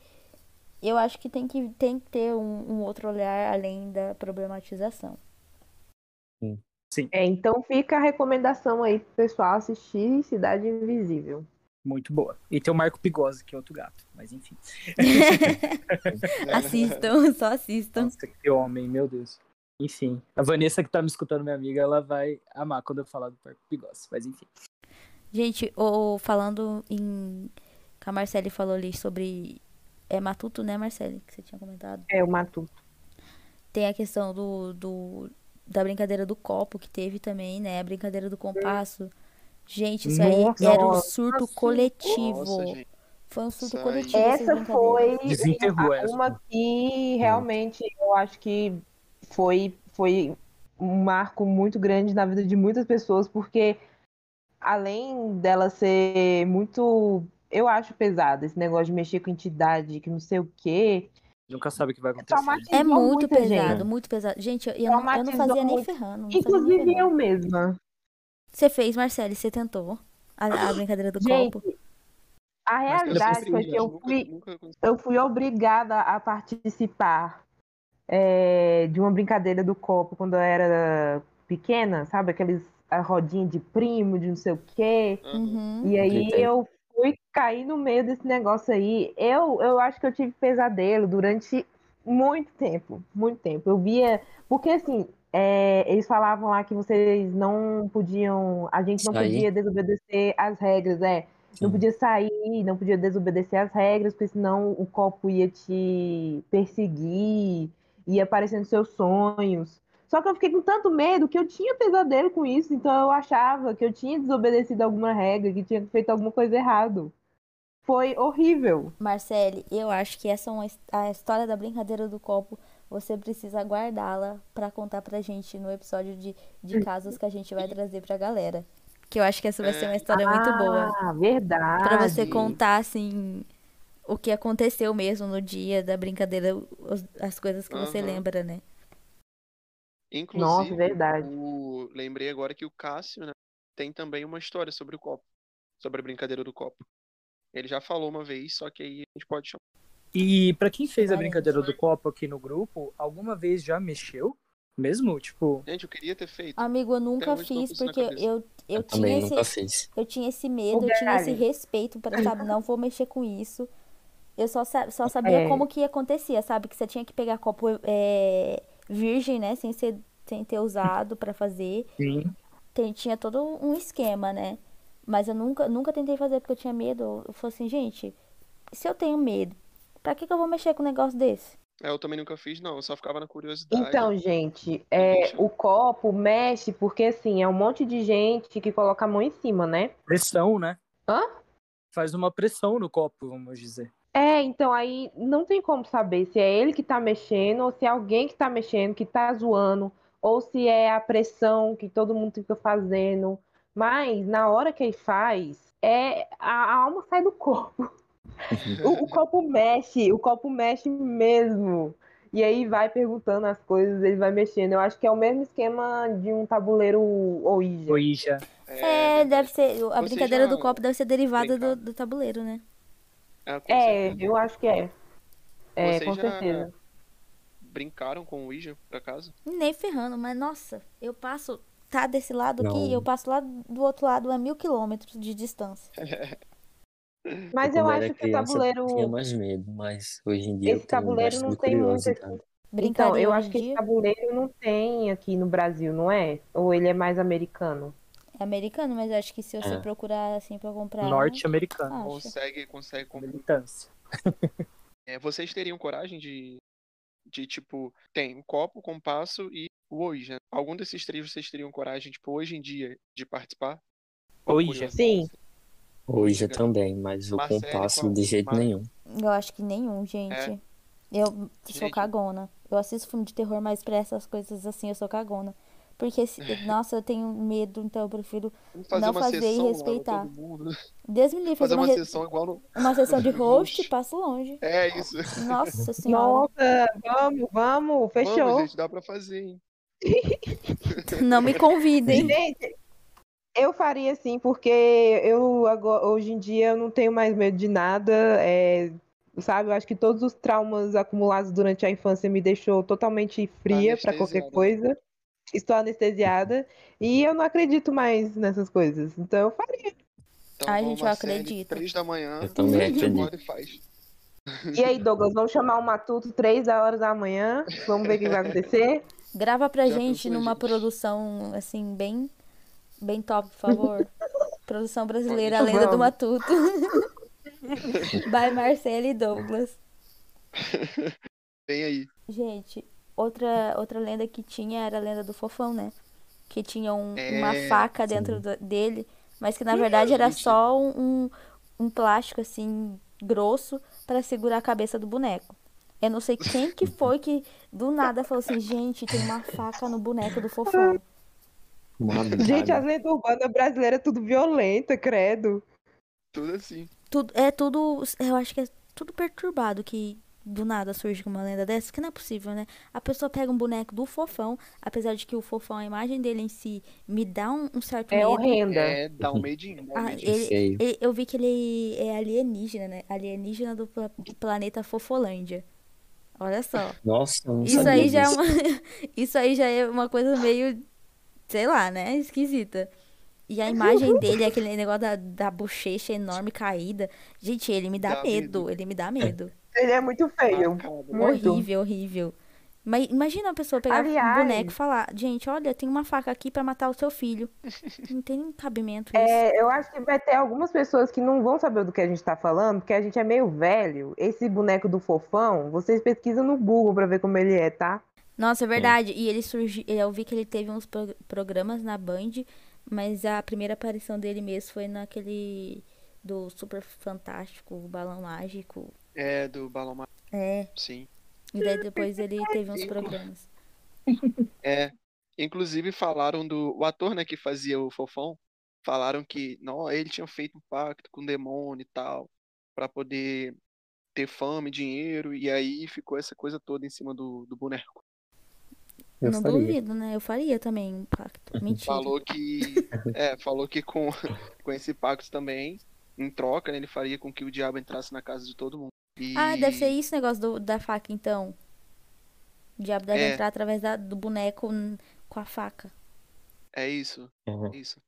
eu acho que tem que, tem que ter um, um outro olhar além da problematização. É, então fica a recomendação aí pro pessoal assistir Cidade Invisível. Muito boa. E tem o Marco Pigose, que é outro gato. Mas enfim. <laughs> assistam, <laughs> só assistam. Nossa, que homem, meu Deus. Enfim. A Vanessa que tá me escutando, minha amiga, ela vai amar quando eu falar do Marco Pigose. Mas enfim. Gente, ou falando em. Que a Marcele falou ali sobre. É Matuto, né, Marcele? Que você tinha comentado. É o Matuto. Tem a questão do, do. Da brincadeira do copo que teve também, né? A brincadeira do compasso. Gente, isso aí Nossa, era um nossa, surto sim. coletivo. Nossa. Foi um surto Isso aí. coletivo. Essa foi uma que realmente eu acho que foi, foi um marco muito grande na vida de muitas pessoas, porque além dela ser muito, eu acho pesada, esse negócio de mexer com entidade, que não sei o quê, Nunca sabe o que vai acontecer. traumatizou É muito pesado, gente. muito pesado. Gente, eu, eu, não, eu não Traumatizou fazia nem ferrando. fazia nem Inclusive ferrando. eu mesma. Você fez, Marcele, você tentou a, a brincadeira do Gente, copo. A realidade foi que eu Nunca- fui, nunca eu fui obrigada a participar é, de uma brincadeira do copo quando eu era pequena, sabe? Aqueles a rodinha de primo, de não sei o quê. Uhum. E aí Gritei. eu fui cair no meio desse negócio aí. Eu, eu acho que eu tive pesadelo durante muito tempo, muito tempo. Eu via. Porque assim, é, eles falavam lá que vocês não podiam. A gente não Sair. podia desobedecer as regras, é. Não Sim. podia sair, não podia desobedecer as regras, porque senão o copo ia te perseguir, ia aparecer nos seus sonhos. Só que eu fiquei com tanto medo que eu tinha pesadelo com isso, então eu achava que eu tinha desobedecido alguma regra, que tinha feito alguma coisa errado. Foi horrível. Marcele, eu acho que essa é uma, a história da brincadeira do copo. Você precisa guardá-la pra contar pra gente no episódio de, de casos que a gente vai trazer pra galera. Que eu acho que essa vai ser uma história muito boa. Ah, verdade. Pra você contar, assim, o que aconteceu mesmo no dia da brincadeira, os- as coisas que você Aham. lembra, né? Inclusive, Nossa, verdade. o- lembrei agora que o Cássio, né, tem também uma história sobre o copo. Sobre a brincadeira do copo. Ele já falou uma vez, só que aí a gente pode chamar. E pra quem fez a brincadeira do copo aqui no grupo, alguma vez já mexeu? Mesmo? Tipo, Gente, eu queria ter feito. Amigo, eu nunca fiz porque eu, eu, Eu tinha esse, fiz. eu tinha esse medo, eu tinha esse respeito para, sabe, não vou mexer com isso. Eu só, só sabia É. como que acontecia, sabe? Que você tinha que pegar copo é, virgem, né? Sem, ser, sem ter usado pra fazer. sim. Tem- tinha todo um esquema, né? Mas eu nunca, nunca tentei fazer porque eu tinha medo. Eu falei assim, gente, se eu tenho medo, pra que, que eu vou mexer com um negócio desse? É, eu também nunca fiz, não. Eu só ficava na curiosidade. Então, gente, é, o copo mexe porque assim, é um monte de gente que coloca a mão em cima, né? Pressão, né? Hã? Faz uma pressão no copo, vamos dizer. É, então aí não tem como saber se é ele que tá mexendo, ou se é alguém que tá mexendo, que tá zoando, ou se é a pressão que todo mundo fica fazendo. Mas na hora que ele faz, é a, a alma sai do corpo. <laughs> <laughs> O, o copo mexe, o copo mexe mesmo. E aí vai perguntando as coisas, ele vai mexendo. Eu acho que é o mesmo esquema de um tabuleiro Ouija. Ouija. É, deve ser. A Você brincadeira já do copo deve ser derivada do, do tabuleiro, né? É, com É, certeza. eu acho que é. É, Vocês com já certeza. brincaram com o Ouija, por acaso? Nem ferrando, mas nossa, eu passo. Tá desse lado aqui, Não. eu passo lá do outro lado a mil quilômetros de distância. <laughs> Mas eu era acho que o criança, tabuleiro. Eu tinha mais medo, mas hoje em dia Esse eu tabuleiro não tem muito. Então, Brincaria eu acho que esse dia tabuleiro não tem aqui no Brasil, não é? Ou ele é mais americano? é americano, mas acho que se você É. procurar assim pra comprar. Norte-americano. acha. Consegue, consegue comprar. Militância. <laughs> É, vocês teriam coragem de De tipo, tem o copo, o compasso e o Ouija. Algum desses três vocês teriam coragem, tipo, hoje em dia, de participar? Ouija. Sim. Ouija também, mas o Marcele, compasso de jeito Mar- nenhum. Eu acho que nenhum, gente. É. Eu sou Gente. cagona. Eu assisto filme de terror, mas pra essas coisas assim eu sou cagona. Porque, se, <laughs> nossa, eu tenho medo, então eu prefiro. Fazer Não fazer e respeitar. mundo. Deus me livre, Fazer fazer uma uma, re- sessão igual no. uma sessão de <laughs> host, Host. passo longe. É isso. Nossa <laughs> senhora. Nossa, vamos, vamos, fechou. Vamos, gente, dá pra fazer, hein? Não me convidem. Gente, eu faria sim, porque eu agora, hoje em dia eu não tenho mais medo de nada. é, sabe, eu acho que todos os traumas acumulados durante a infância me deixou totalmente fria para qualquer coisa. Estou anestesiada <laughs> e eu não acredito mais nessas coisas. Então eu faria. Então, Ai, gente, eu acredito. Três da manhã. Eu também acredito. e faz. E aí, Douglas, vamos chamar o Matuto três horas da manhã. Vamos ver o que vai acontecer. Grava pra Já gente numa gente? produção, assim, bem, bem top, por favor. <laughs> produção brasileira, a Vamos. lenda do Matuto. <laughs> By Marcelo e Douglas. Vem aí. Gente, outra, outra lenda que tinha era a lenda do fofão, né? Que tinha um- uma É, faca dentro do- dele, mas que na verdade era gente. só um, um, um plástico assim grosso pra segurar a cabeça do boneco. Eu não sei quem que foi que do nada falou assim, gente, tem uma faca no boneco do fofão. Uma Gente, as lendas urbanas brasileiras é tudo violenta, credo. Tudo assim. Tudo, é tudo, eu acho que é tudo perturbado que do nada surge uma lenda dessa, que não é possível, né? A pessoa pega um boneco do fofão, apesar de que o fofão, a imagem dele em si, me dá um, um certo É medo. horrenda. É, dá um medinho. Um Ah, medinho. ele- ele- eu vi que ele é alienígena, né? Alienígena do pla- planeta Fofolândia. Olha só. Nossa, não Isso sabia aí já é disso. uma, <laughs> isso aí já é uma coisa meio, sei lá, né? Esquisita. E a <laughs> imagem dele, aquele negócio da, da bochecha enorme caída. Gente, ele me dá, Dá medo. medo. Ele me dá medo. Ele é muito feio. Macabro. Muito. Horrível, horrível. Mas imagina a pessoa pegar Aliás- um boneco e falar, gente, olha, tem uma faca aqui pra matar o seu filho. <laughs> Não tem cabimento isso. É, eu acho que vai ter algumas pessoas que não vão saber do que a gente tá falando, porque a gente é meio velho. Esse boneco do fofão, vocês pesquisam no Google pra ver como ele é, tá? Nossa, é verdade. E ele surgiu. Eu vi que ele teve uns pro- programas na Band, mas a primeira aparição dele mesmo foi naquele do Super Fantástico, o Balão Mágico. É, do balão mágico, É. sim. E daí depois ele teve uns programas. É. Inclusive falaram do. O ator, né, que fazia o Fofão, falaram que não, ele tinha feito um pacto com o demônio e tal, pra poder ter fama e dinheiro, e aí ficou essa coisa toda em cima do, do boneco. Eu não faria. duvido, né? Eu faria também um pacto. <laughs> Mentira. Falou que. <laughs> É, falou que com, <laughs> com esse pacto também, em troca, né, ele faria com que o diabo entrasse na casa de todo mundo. E... Ah, deve ser isso o negócio do- da faca, então. O diabo deve É. entrar através da- do boneco com a faca. É isso, Uhum. isso.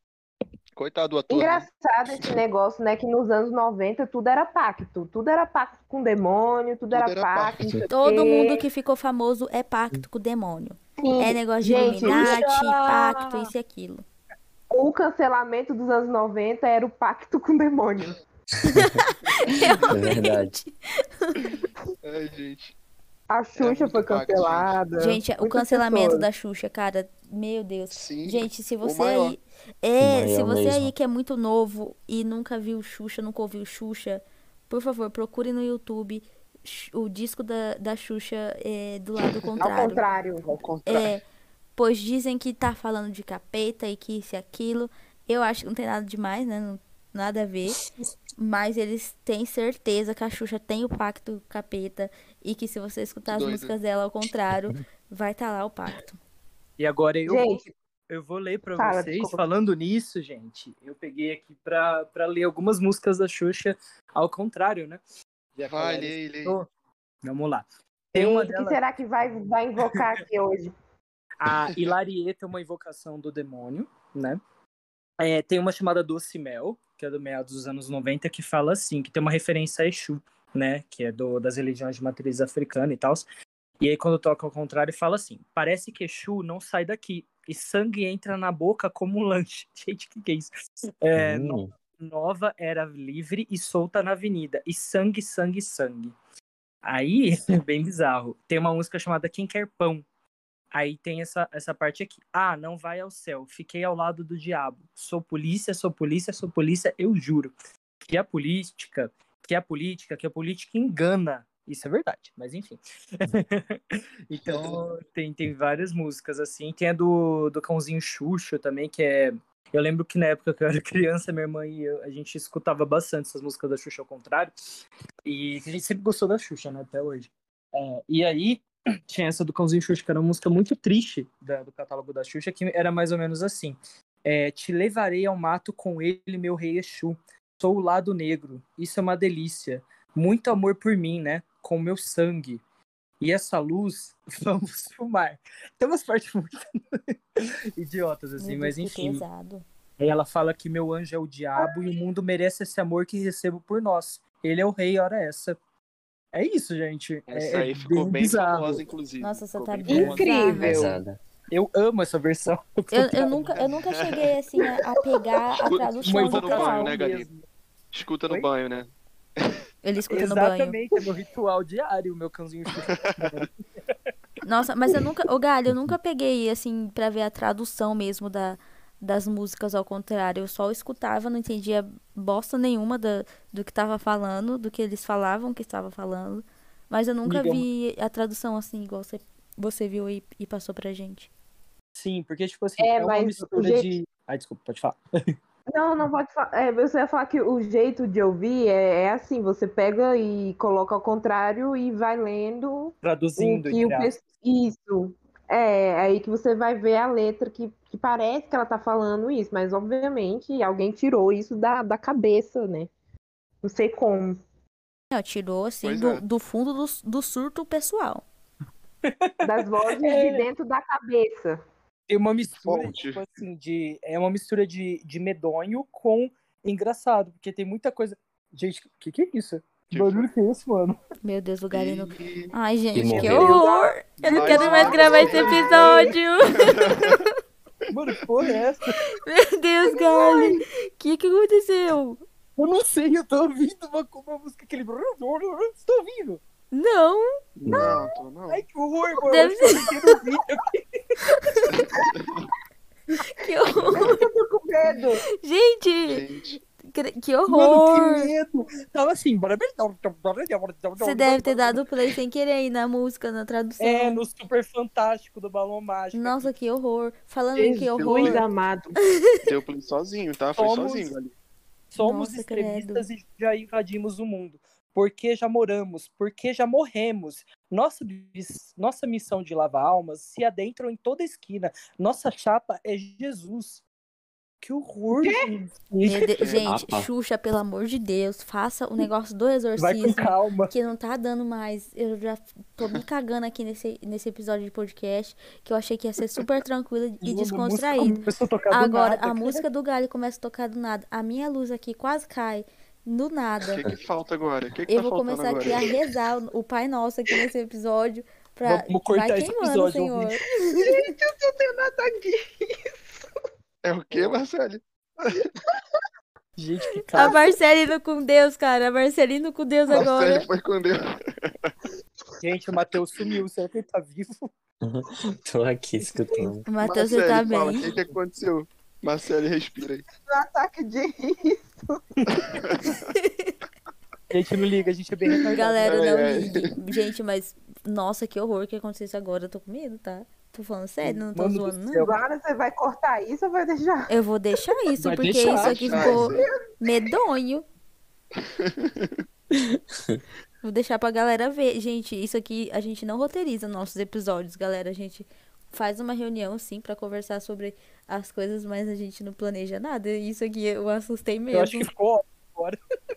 Coitado do ator. né? Engraçado esse negócio, né? Que nos anos 90 tudo era pacto. Tudo era pacto com o demônio, tudo, Tudo era, era pacto. pacto. Todo mundo que ficou famoso é pacto com o demônio. Sim, É negócio de gente, Illuminati, isso- pacto, isso e aquilo. O cancelamento dos anos 90 era o pacto com o demônio. <laughs> É verdade. Ai, gente. A Xuxa muito foi pacto, cancelada. Gente, o muitas cancelamento pessoas. da Xuxa, cara, meu Deus. Sim. Gente, se você aí. É, O se você mesmo. aí que é muito novo e nunca viu Xuxa, nunca ouviu Xuxa, por favor, procure no YouTube o disco da, da Xuxa é, do lado Ao contrário. contrário. Ao contrário. É, pois dizem que tá falando de capeta e que isso e aquilo. Eu acho que não tem nada demais, né? Não- nada a ver. Mas eles têm certeza que a Xuxa tem o pacto capeta e que se você escutar as Doido. músicas dela ao contrário, vai estar lá o pacto. E agora eu, Gente, eu vou ler pra Fala, vocês. desculpa. Falando nisso, gente, eu peguei aqui pra, pra ler algumas músicas da Xuxa ao contrário, né? Já Vai. Tô. Vamos lá. Tem uma o que será que vai, vai invocar aqui hoje? a Hilarieta é uma invocação do demônio, né? É, tem uma chamada Doce Mel, que é do meados dos anos 90, que fala assim, que tem uma referência a Exu, né? Que é do, das religiões de matriz africana e tal. E aí, quando toca ao contrário, fala assim: parece que Exu não sai daqui. E sangue entra na boca como um lanche. <laughs> Gente, o que, que é isso? É, Hum, Nova era livre e solta na avenida. E sangue, sangue, sangue. Aí, <laughs> bem bizarro, tem uma música chamada Quem Quer Pão. Aí tem essa, essa parte aqui. Ah, não vai ao céu, fiquei ao lado do diabo. Sou polícia, sou polícia, sou polícia, eu juro. Que a política, que a política, que a política engana. Isso é verdade, mas enfim. <laughs> então, tem, tem várias músicas assim. Tem a do, do Cãozinho Xuxa também, que é eu lembro que na época que eu era <laughs> criança, minha irmã e eu, a gente escutava bastante essas músicas da Xuxa ao contrário. E a gente sempre gostou da Xuxa, né? Até hoje. É, e aí, <clears throat> tinha essa do Cãozinho Xuxa, que era uma música muito triste da, do catálogo da Xuxa, que era mais ou menos assim. É, Te levarei ao mato com ele, meu rei Exu. Sou o lado negro, isso é uma delícia. Muito amor por mim, né? Com meu sangue. E essa luz, <laughs> vamos fumar. Tem umas partes muito <laughs> idiotas, assim, mas enfim. pesado. Aí ela fala que meu anjo é o diabo e o mundo merece esse amor que recebo por nós. Ele é o rei, hora essa. É isso, gente. Essa é, aí é ficou bem bizarro. famosa, inclusive. Nossa, você Ficou tá bem bem. Incrível. Pesada. Eu amo essa versão. <laughs> Eu, eu, nunca, eu nunca cheguei assim a, pegar a tradução Escuta no banho, né. Escuta no Oi? banho, né? Ele escuta no banho. Exatamente, é meu ritual diário, o meu cãozinho. Nossa, mas eu nunca. Ô, Galho, eu nunca peguei, assim, pra ver a tradução mesmo da, das músicas ao contrário. Eu só escutava, não entendia bosta nenhuma da, do que tava falando, do que eles falavam que estava falando. Mas eu nunca vi a tradução assim, igual você, você viu e, e passou pra gente. Sim, porque, tipo assim, É, é, uma mistura jeito- de. Ai, desculpa, pode falar. <laughs> Não, não pode falar. É, você vai falar que o jeito de ouvir é, é assim: você pega e coloca ao contrário e vai lendo o Traduzindo, que o aspas. pe- Isso. É, aí que você vai ver a letra que, que parece que ela tá falando isso, mas obviamente alguém tirou isso da, da cabeça, né? Não sei como. Não, tirou, assim, do, é. do fundo do, do surto pessoal. Das vozes É. de dentro da cabeça. Tem uma mistura, tipo assim, de. É uma mistura de, de medonho com engraçado, porque tem muita coisa. Gente, o que, que é isso? Que Que barulho que é esse, mano? Meu Deus, o Galino. E- Ai, gente, que horror! Eu não Mas quero mais gravar esse episódio! <laughs> Mano, que porra é essa? Meu Deus, Gali! O que, que aconteceu? Eu não sei, eu tô ouvindo uma, uma música que ele. Você tá ouvindo? Não! Não, tô não. Ai, que horror, mano. Deve Eu não vi. <laughs> Que horror! Eu tô com medo. Gente, Gente, que, que Mano, horror! que medo. Tava assim. Você deve ter dado play sem querer aí na música, na tradução. É, no Super Fantástico do Balão Mágico. Nossa, que horror! Falando em que horror. Jesus amado. <laughs> deu play sozinho, tá? Foi Somos- sozinho ali. Somos Nossa, extremistas e já invadimos o mundo. Porque já moramos, porque já morremos. Nossa, nossa missão de lavar almas se adentram em toda esquina. Nossa chapa é Jesus. Que horror, gente. Deus, <laughs> gente, Apa. Xuxa, pelo amor de Deus, faça o negócio do Vai com exorcismo. calma. Que não tá dando mais. Eu já tô me cagando aqui nesse, nesse episódio de podcast. Que eu achei que ia ser super tranquila e descontraído. Agora, nada, a música do galho começa a tocar do nada. A minha luz aqui quase cai. Do O nada. que, que falta agora? O que, que Eu tá vou começar agora? aqui a rezar o o Pai Nosso aqui nesse episódio. Pra... Vamos cortar Vai esse queimando, episódio, Senhor. Gente, eu tô tendo ataque. É o que, Marcelo? Gente, que A cara. Marcelino com Deus, cara. A Marcelino com Deus agora. Marcelo foi com Deus. Gente, o Matheus sumiu. Será que ele tá vivo? <laughs> <laughs> Tô aqui escutando. O Matheus, você tá fala, o bem? que, que aconteceu? Marcelo, respira aí. Um ataque de riso. <laughs> Gente, não liga, a gente é bem retardado. Galera, não Ai, ai. ligue. Gente, mas. Nossa, que horror que aconteceu isso agora. Eu tô com medo, tá? Tô falando sério, não tô Mano do zoando, não. Agora você vai cortar isso ou vai deixar? Eu vou deixar isso, Vai porque deixar, isso aqui ficou medonho. <laughs> Vou deixar pra galera ver. Gente, isso aqui a gente não roteiriza nossos episódios, galera. A gente faz uma reunião, sim, pra conversar sobre as coisas, mas a gente não planeja nada. Isso aqui eu assustei mesmo. Eu acho que ficou ótimo agora. <laughs>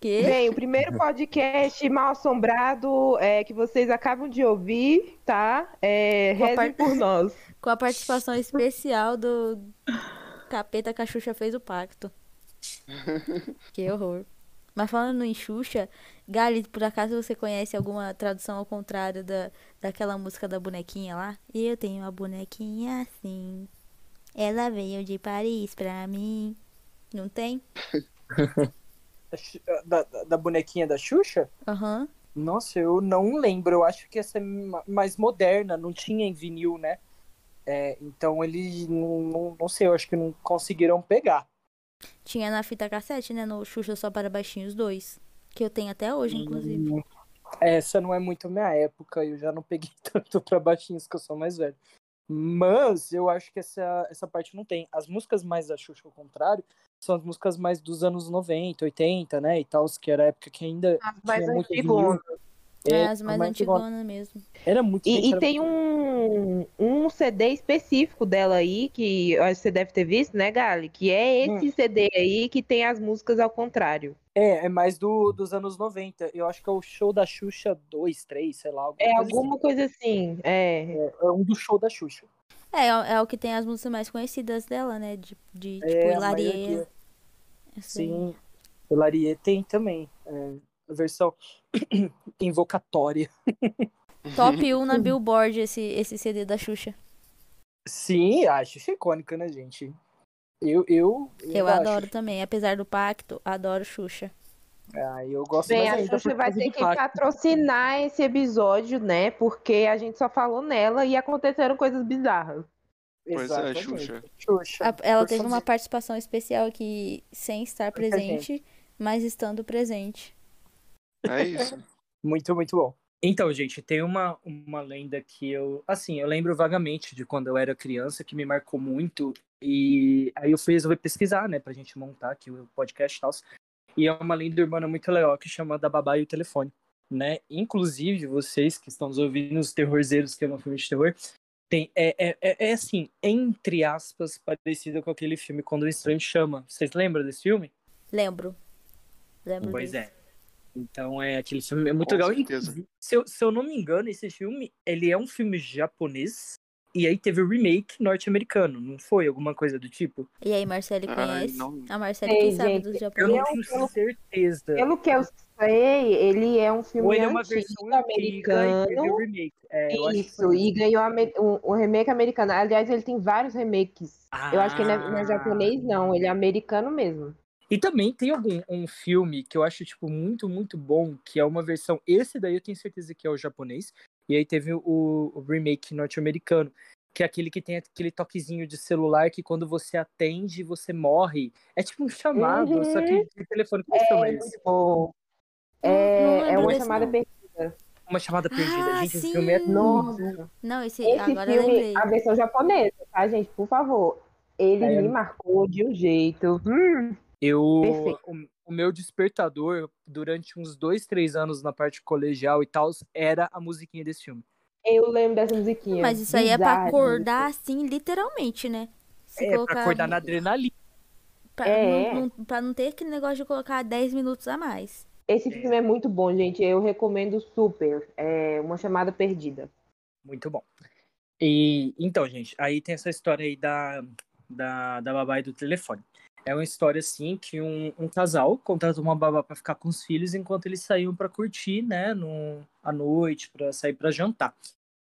Que? Bem, o primeiro podcast mal assombrado é, que vocês acabam de ouvir, tá? É, rezem par- por nós. <laughs> Com a participação especial do Capeta que a Xuxa fez o pacto. <laughs> Que horror. Mas falando em Xuxa, Gali, por acaso você conhece alguma tradução ao contrário da, daquela música da bonequinha lá? Eu tenho uma bonequinha assim. Ela veio de Paris pra mim. Não tem? <laughs> Da, da- da bonequinha da Xuxa? Aham. Nossa, eu não lembro. Eu acho que essa é mais moderna, não tinha em vinil, né? É, então eles não, não, não, sei, eu acho que não conseguiram pegar. Tinha na fita cassete, né? No Xuxa Só para Baixinhos 2. Que eu tenho até hoje, inclusive. Hum, essa não é muito minha época, eu já não peguei <laughs> tanto pra baixinhos que eu sou mais velho. Mas eu acho que essa, essa parte não tem. As músicas mais da Xuxa, ao contrário, são as músicas mais dos anos 90, 80, né? E tal, que era a época que ainda. As mais antigas. É, é, as mais antigonas mesmo. Era muito E, e tem um, um CD específico dela aí, que você deve ter visto, né, Gali? Que é esse hum. CD aí que tem as músicas ao contrário. É, é mais do, dos anos 90. Eu acho que é o show da Xuxa 2, 3, sei lá. É, alguma assim. coisa assim. É. é. é. um do show da Xuxa. É, é, é o que tem as músicas mais conhecidas dela, né? De, de tipo, é, Hilarie. Sim, Hilarie tem também. É, versão <clears throat> invocatória. Top 1 na <laughs> Billboard esse, esse CD da Xuxa. Sim, acho icônica, né, gente? Eu, eu, eu, eu adoro também, apesar do pacto, adoro Xuxa. Ah, eu gosto Bem, a Xuxa vai ter que pacto. patrocinar esse episódio, né? Porque a gente só falou nela e aconteceram coisas bizarras. Pois é, Xuxa. Xuxa. Ela teve uma participação especial aqui sem estar presente, mas estando presente. É isso. muito, muito bom. Então, gente, tem uma, uma lenda que eu. Assim, eu lembro vagamente de quando eu era criança, que me marcou muito. E aí eu fui resolver pesquisar, né, pra gente montar aqui o podcast e tal. E é uma lenda urbana muito legal que chama Da Babá e o Telefone. Né? Inclusive, vocês que estão nos ouvindo, os terrorzeiros, que é um filme de terror, tem, é, é, é, é assim, entre aspas, parecido com aquele filme Quando o Estranho Chama. Vocês lembram desse filme? Lembro. Lembro pois é. Então é aquele filme é muito Com legal. Certeza. Se eu, se eu não me engano, esse filme ele é um filme japonês e aí teve o remake norte-americano, não foi? Alguma coisa do tipo? E aí, Marcele conhece? Ai, a Marcele Ei, sabe dos japoneses. Eu não tenho certeza. Pelo que eu sei, ele é um filme é uma versão americano. E o remake. É, Isso, e ganhou um, um, remake americano. Aliás, ele tem vários remakes. Ah. Eu acho que não é, não é japonês, não. Ele é americano mesmo. E também tem algum um filme que eu acho, tipo, muito, muito bom, que é uma versão. Esse daí eu tenho certeza que é o japonês. E aí teve o, o remake norte-americano, que é aquele que tem aquele toquezinho de celular que quando você atende, você morre. É tipo um chamado, uhum. só que uhum. de telefone. Como é, chama isso? É, é uma chamada perdida. Uma chamada perdida. Ah, gente, sim. esse filme é Nossa. Não, esse, esse agora filme, a versão japonesa, tá, gente? Por favor. Ele é. me marcou de um jeito. Hum. Eu, o, o, meu despertador, durante uns dois, três anos na parte colegial e tal, era a musiquinha desse filme. Eu lembro dessa musiquinha. Mas isso aí é pra acordar, assim, literalmente, né? Se é, colocar... pra acordar na adrenalina. Pra, é. não, não, pra não ter aquele negócio de colocar 10 minutos a mais. Esse é. filme é muito bom, gente. Eu recomendo super. É uma chamada perdida. Muito bom. E então, gente, aí tem essa história aí da, da, da babá e do telefone. É uma história assim que um, um casal contrata uma babá para ficar com os filhos enquanto eles saíam para curtir, né, no, à noite, para sair para jantar.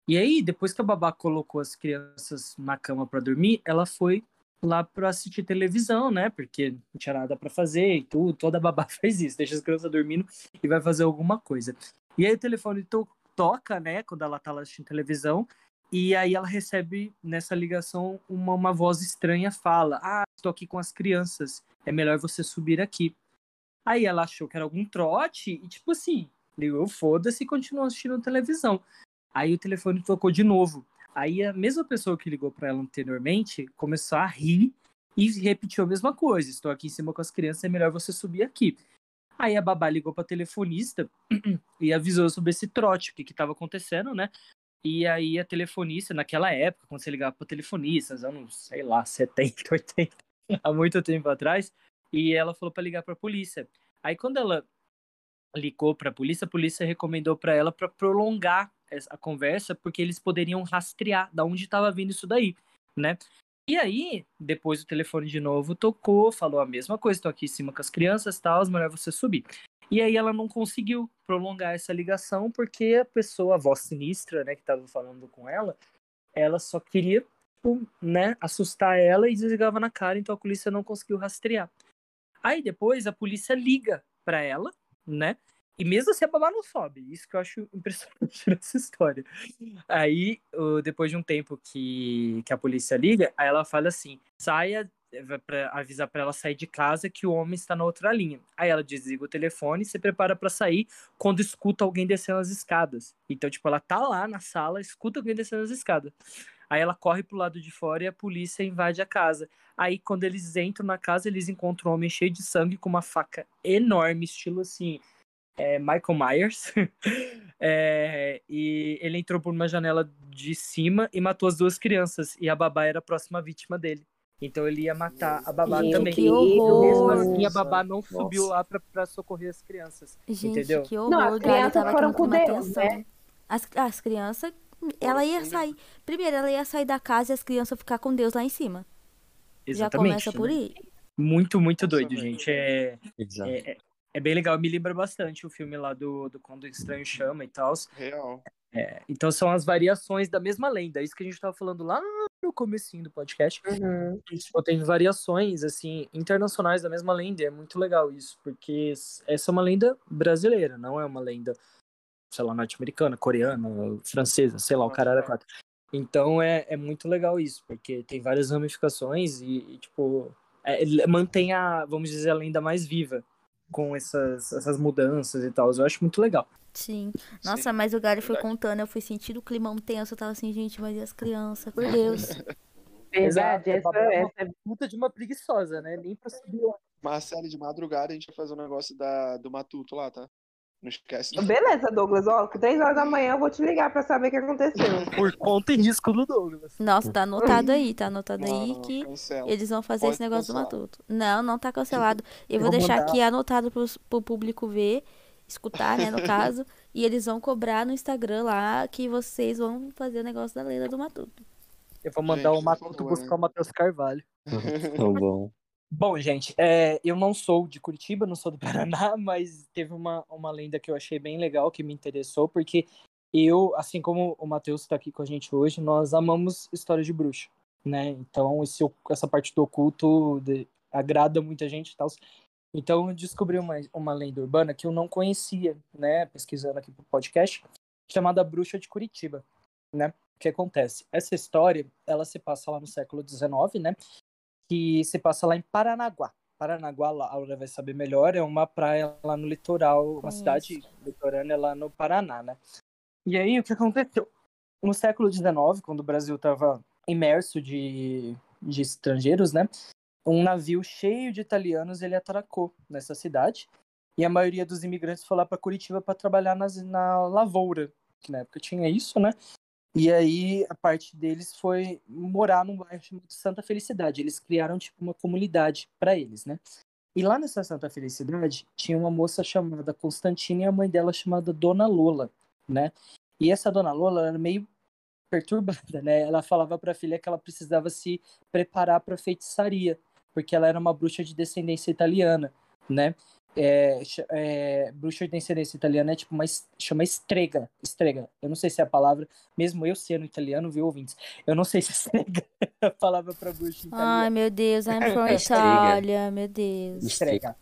E aí, depois que a babá colocou as crianças na cama para dormir, ela foi lá para assistir televisão, né? Porque não tinha nada para fazer e tudo. Toda <laughs> babá faz isso, deixa as crianças dormindo e vai fazer alguma coisa. E aí o telefone to toca, né? Quando ela tá lá assistindo televisão e aí ela recebe nessa ligação uma, uma voz estranha fala: Ah, estou aqui com as crianças, é melhor você subir aqui. Aí ela achou que era algum trote e, tipo assim, ligou foda-se e continuou assistindo televisão. Aí o telefone tocou de novo. Aí a mesma pessoa que ligou para ela anteriormente começou a rir e repetiu a mesma coisa: Estou aqui em cima com as crianças, é melhor você subir aqui. Aí a babá ligou para telefonista <clears throat> e avisou sobre esse trote, o que estava acontecendo, né? E aí a telefonista, naquela época, quando você ligava para telefonistas, anos, sei lá, 70, 80, <laughs> há muito tempo atrás, e ela falou para ligar para a polícia. Aí quando ela ligou para a polícia, a polícia recomendou para ela para prolongar a conversa, porque eles poderiam rastrear da onde estava vindo isso daí, né? E aí, depois o telefone de novo tocou, falou a mesma coisa, estou aqui em cima com as crianças, tal, melhor você subir. E aí ela não conseguiu prolongar essa ligação porque a pessoa, a voz sinistra, né, que estava falando com ela, ela só queria, tipo, né, assustar ela e desligava na cara, então a polícia não conseguiu rastrear. Aí depois a polícia liga para ela, né, E mesmo assim a babá não sobe. Isso que eu acho impressionante <laughs> nessa história. Aí, depois de um tempo que, que a polícia liga, aí ela fala assim: saia, para avisar para ela sair de casa que o homem está na outra linha. Aí ela desliga o telefone e se prepara para sair quando escuta alguém descendo as escadas. Então, tipo, ela tá lá na sala, escuta alguém descendo as escadas. Aí ela corre pro lado de fora e a polícia invade a casa. Aí, quando eles entram na casa, eles encontram um homem cheio de sangue com uma faca enorme, estilo assim, é, Michael Myers. <laughs> é, e ele entrou por uma janela de cima e matou as duas crianças. E a babá era a próxima vítima dele. Então ele ia matar a babá Gente, também. que horror. Mesmo assim, a babá não subiu lá pra, pra socorrer as crianças. Gente, entendeu? que horror. Não, as crianças foram com Deus, né? As, as crianças, ela ia sair. Primeiro, ela ia sair da casa e as crianças ficar com Deus lá em cima. Já começa por aí. Muito, muito Nossa, doido, gente. É, Exato. é, é- é bem legal. Me lembra bastante o filme lá do, do Quando o Estranho Chama e tal. Real. É, então são as variações da mesma lenda. Isso que a gente tava falando lá no comecinho do podcast. Uhum. E, tipo, tem variações, assim, internacionais da mesma lenda. e É muito legal isso, porque essa é uma lenda brasileira, não é uma lenda, sei lá, norte-americana, coreana, francesa, sei lá, o cara era quatro. Então é, é muito legal isso, porque tem várias ramificações e, e, tipo, é, mantém a, vamos dizer, a lenda mais viva com essas, essas mudanças e tal. Eu acho muito legal. Sim. Nossa, mas o Gary foi contando, eu fui sentindo o climão tenso. Eu tava assim, gente, mas e as crianças? Por Deus. <laughs> Verdade, essa, é uma essa puta de uma preguiçosa, né? Nem pra subir. Marcelo, de madrugada a gente vai fazer um negócio da, do Matuto lá, tá? Não esquece. Beleza, Douglas. Ó, três horas da manhã eu vou te ligar pra saber o que aconteceu. <laughs> Por conta e risco do Douglas. Nossa, tá anotado aí, tá anotado Não, aí não, que cancela. eles vão fazer Pode esse negócio do cancelar. Matuto. Não, não tá cancelado. Eu, Eu vou vou deixar mandar- aqui anotado pros, pro público ver, escutar, né, no <laughs> caso. e eles vão cobrar no Instagram lá que vocês vão fazer o negócio da lenda do Matuto. Eu vou mandar Gente, o Matuto favor, buscar né? o Matheus Carvalho. <laughs> Tá bom. Bom, gente, é, eu não sou de Curitiba, não sou do <laughs> Paraná, mas teve uma, uma lenda que eu achei bem legal, que me interessou, porque eu, assim como o Matheus está aqui com a gente hoje, nós amamos histórias de bruxa, né? Então, esse, essa parte do oculto de- agrada muita gente e tal. Então, eu descobri uma, uma lenda urbana que eu não conhecia, né? Pesquisando aqui pro podcast, chamada Bruxa de Curitiba, né? O que acontece? Essa história, ela se passa lá no século XIX, né? Que se passa lá em Paranaguá. Paranaguá, lá, a Laura vai saber melhor, é uma praia lá no litoral, uma Conheço. cidade litorânea lá no Paraná, né? E aí, o que aconteceu? No século XIX, quando o Brasil estava imerso de, de estrangeiros, né? Um navio cheio de italianos, ele atracou nessa cidade. E a maioria dos imigrantes foi lá para Curitiba para trabalhar nas, na lavoura, que na época tinha isso, né? E aí a parte deles foi morar num bairro chamado Santa Felicidade. Eles criaram tipo uma comunidade para eles, né? E lá nessa Santa Felicidade tinha uma moça chamada Constantina e a mãe dela chamada Dona Lola, né? E essa Dona Lola era meio perturbada, né? Ela falava para a filha que ela precisava se preparar para feitiçaria, porque ela era uma bruxa de descendência italiana, né? É, é, bruxa de descendência italiana é tipo uma chama estrega, estrega. Eu não sei se é a palavra, mesmo eu sendo italiano, viu, ouvintes? Eu não sei se estrega <laughs> é a palavra para bruxa em italiano. Ai, meu Deus, I'm from. <laughs> Itália, meu Deus. Estrega.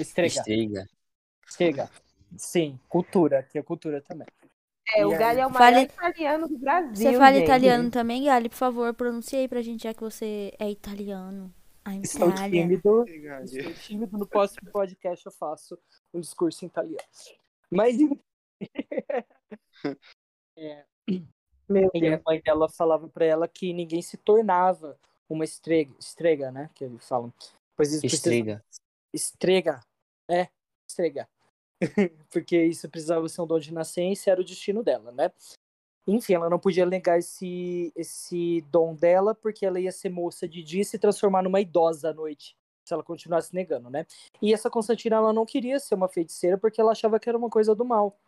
Estrega. Estrega. Estrega. Sim, cultura, que é cultura também. É, o E? Galho é o maior Fale- italiano do Brasil. Você fala gente. italiano também, Gali? Por favor, pronuncie aí pra gente, já que você é italiano. I'm Estou tímido. Estou <laughs> tímido. No próximo podcast eu faço um discurso em italiano. Mas <laughs> é, Meu e a mãe dela falava pra ela que ninguém se tornava uma estrega, estrega, né? Que eles falam. Pois isso precisa- Estrega. Estrega. É, estrega. <laughs> Porque isso precisava ser um dom de nascença, era o destino dela, né? Enfim, ela não podia negar esse, esse dom dela, porque ela ia ser moça de dia e se transformar numa idosa à noite, se ela continuasse negando, né? E essa Constantina, ela não queria ser uma feiticeira, porque ela achava que era uma coisa do mal.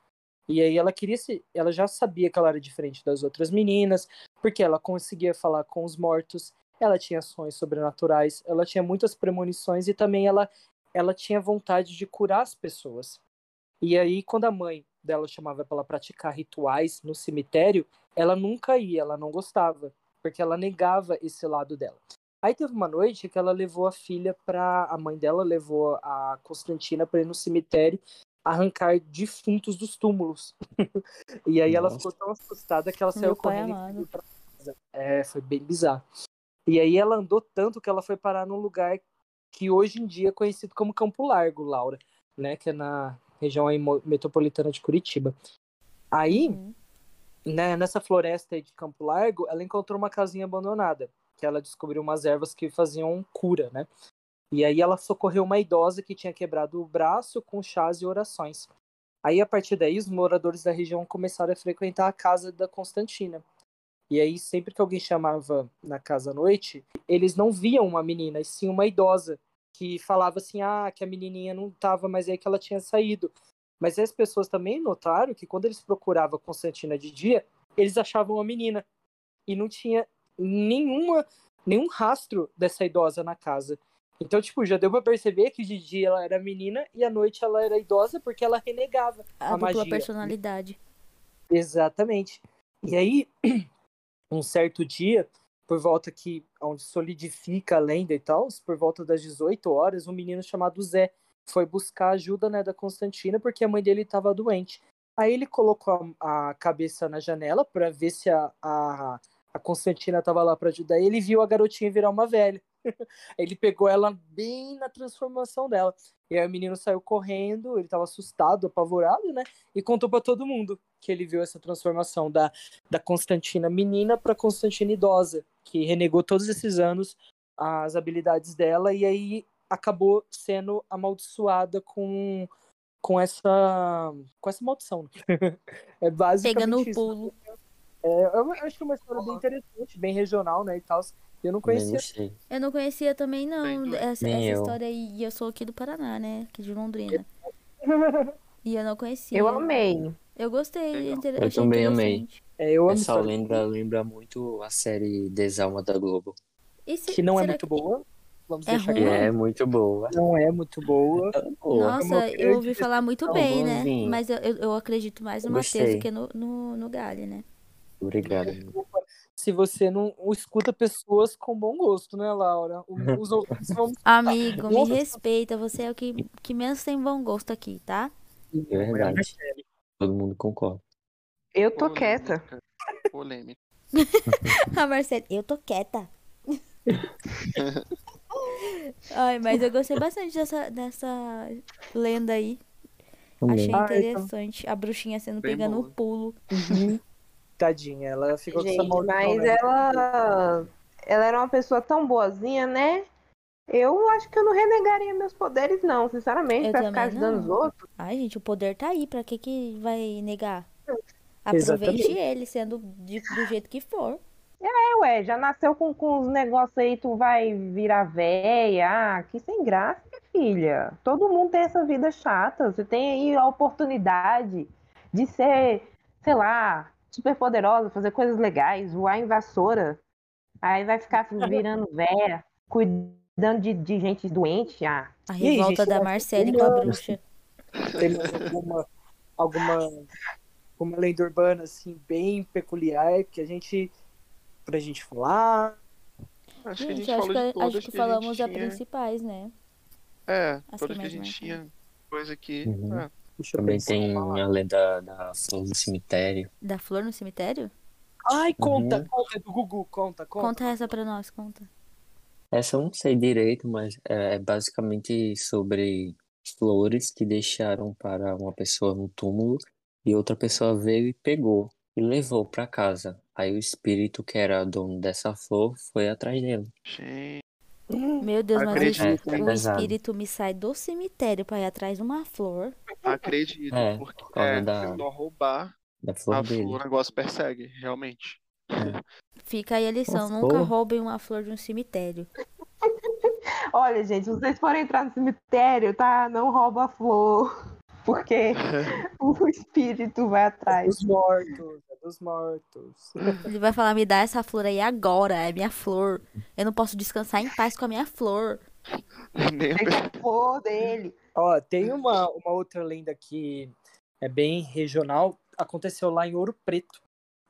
E aí ela queria se. Ela já sabia que ela era diferente das outras meninas, porque ela conseguia falar com os mortos, ela tinha ações sobrenaturais, ela tinha muitas premonições e também ela, ela tinha vontade de curar as pessoas. E aí, quando a mãe dela chamava para ela praticar rituais no cemitério, ela nunca ia, ela não gostava, porque ela negava esse lado dela. Aí teve uma noite que ela levou a filha para a mãe dela levou a Constantina para ir no cemitério arrancar defuntos dos túmulos. <laughs> e aí ela Nossa. ficou tão assustada que ela Meu saiu correndo e amado. pra casa. É, foi bem bizarro. E aí ela andou tanto que ela foi parar num lugar que hoje em dia é conhecido como Campo Largo, Laura, né? Que é na região aí metropolitana de Curitiba. Aí, Uhum. né, nessa floresta de Campo Largo, ela encontrou uma casinha abandonada, que ela descobriu umas ervas que faziam cura, né? E aí ela socorreu uma idosa que tinha quebrado o braço com chás e orações. Aí, a partir daí, os moradores da região começaram a frequentar a casa da Constantina. E aí, sempre que alguém chamava na casa à noite, eles não viam uma menina, e sim uma idosa, que falava assim, ah, que a menininha não tava, mas aí que ela tinha saído. Mas as pessoas também notaram que quando eles procuravam a Constantina de dia, eles achavam a menina. E não tinha nenhuma, nenhum rastro dessa idosa na casa. Então, tipo, já deu pra perceber que de dia ela era menina e à noite ela era idosa porque ela renegava A, a, magia. personalidade. Exatamente. E aí, <clears throat> um certo dia, por volta que onde solidifica a lenda e tal, por volta das 18 horas, um menino chamado Zé foi buscar ajuda né, da Constantina porque a mãe dele estava doente. Aí ele colocou a, a cabeça na janela para ver se a, a, a Constantina estava lá para ajudar. E ele viu a garotinha virar uma velha. <laughs> ele pegou ela bem na transformação dela. E aí o menino saiu correndo, ele estava assustado, apavorado, né? E contou para todo mundo que ele viu essa transformação da, da Constantina menina para Constantina idosa, que renegou todos esses anos as habilidades dela e aí acabou sendo amaldiçoada com com essa com essa maldição. <laughs> é basicamente Pega no isso. pulo. É, eu acho que é uma história bem interessante, bem regional, né, e tal. Eu não conhecia. Eu não conhecia também, não, essa, essa eu. história aí. E eu sou aqui do Paraná, né? Aqui de Londrina. <laughs> E eu não conhecia. Eu amei. Eu gostei. Eu achei também amei. É, eu amo Essa história lenda lembra muito a série Desalma da Globo. Se- que não é muito que- boa. Vamos É deixar ruim? claro. é muito boa. Não é muito boa. É boa. Nossa, uma eu ouvi falar muito bem, né? Mas eu, eu, eu acredito mais no Eu Matheus do que no, no, no Gali, né? Obrigado. Se você não escuta pessoas com bom gosto, né, Laura? Os ouvintes vão. <laughs> Amigo, me respeita. Você é o que, que menos tem bom gosto aqui, tá? É verdade. Todo mundo concorda. Eu tô quieta. Polêmica. <laughs> A Marcela, eu tô quieta. <laughs> Ai, mas eu gostei bastante dessa, dessa lenda aí. Também. Achei Ah, então. interessante. A bruxinha sendo Bem pegando o pulo. Tadinha, ela ficou com essa Gente, maldição. mas né? ela, ela era uma pessoa tão boazinha, né? Eu acho que eu não renegaria meus poderes, não, sinceramente, Eu pra ficar ajudando os outros. Ai, gente, o poder tá aí. Pra que que vai negar? Aproveite Exatamente. ele, sendo de- do jeito que for. É, ué, já nasceu com, com os negócios aí, tu vai virar véia. Ah, que sem graça, minha filha. Todo mundo tem essa vida chata. Você tem aí a oportunidade de ser, sei lá, super poderosa, fazer coisas legais, voar em vassoura. Aí vai ficar <laughs> virando véia, cuidando de, de gente doente. Ah, A revolta gente, da nós Marcele com a bruxa. Temos alguma, alguma uma lenda urbana assim bem peculiar que a gente pra gente falar. Acho que a Gente, gente acho falou que, de a- todas acho que que a gente falamos as tinha. principais, né? É, As todas que que a gente tinha. Coisa aqui. Uhum. é. Deixa Também tem a lenda da flor do cemitério. Da flor no cemitério? Ai, conta, Uhum. conta do Gugu, conta, conta. Conta essa pra nós, conta. Essa eu não sei direito, mas é é basicamente sobre flores que deixaram para uma pessoa no túmulo e outra pessoa veio e pegou e levou para casa. Aí o espírito que era dono dessa flor foi atrás dele. Gente, Meu Deus, mas o, Acredito, hein? o espírito me sai do cemitério pra ir atrás de uma flor. acredito, É, porque por causa é, da- se não roubar Da flor a dele. flor, o negócio persegue, realmente. Fica aí a lição, Uma nunca flor? roubem uma flor de um cemitério. <laughs> Olha, gente, se vocês forem entrar no cemitério, tá? Não rouba a flor. <laughs> Porque <laughs> o espírito vai É atrás. dos mortos, é dos mortos. <laughs> Ele vai falar, me dá essa flor aí agora, é minha flor. Eu não posso descansar em paz com a minha flor. A flor dele. Ó, tem uma, uma outra lenda que é bem regional, aconteceu lá em Ouro Preto,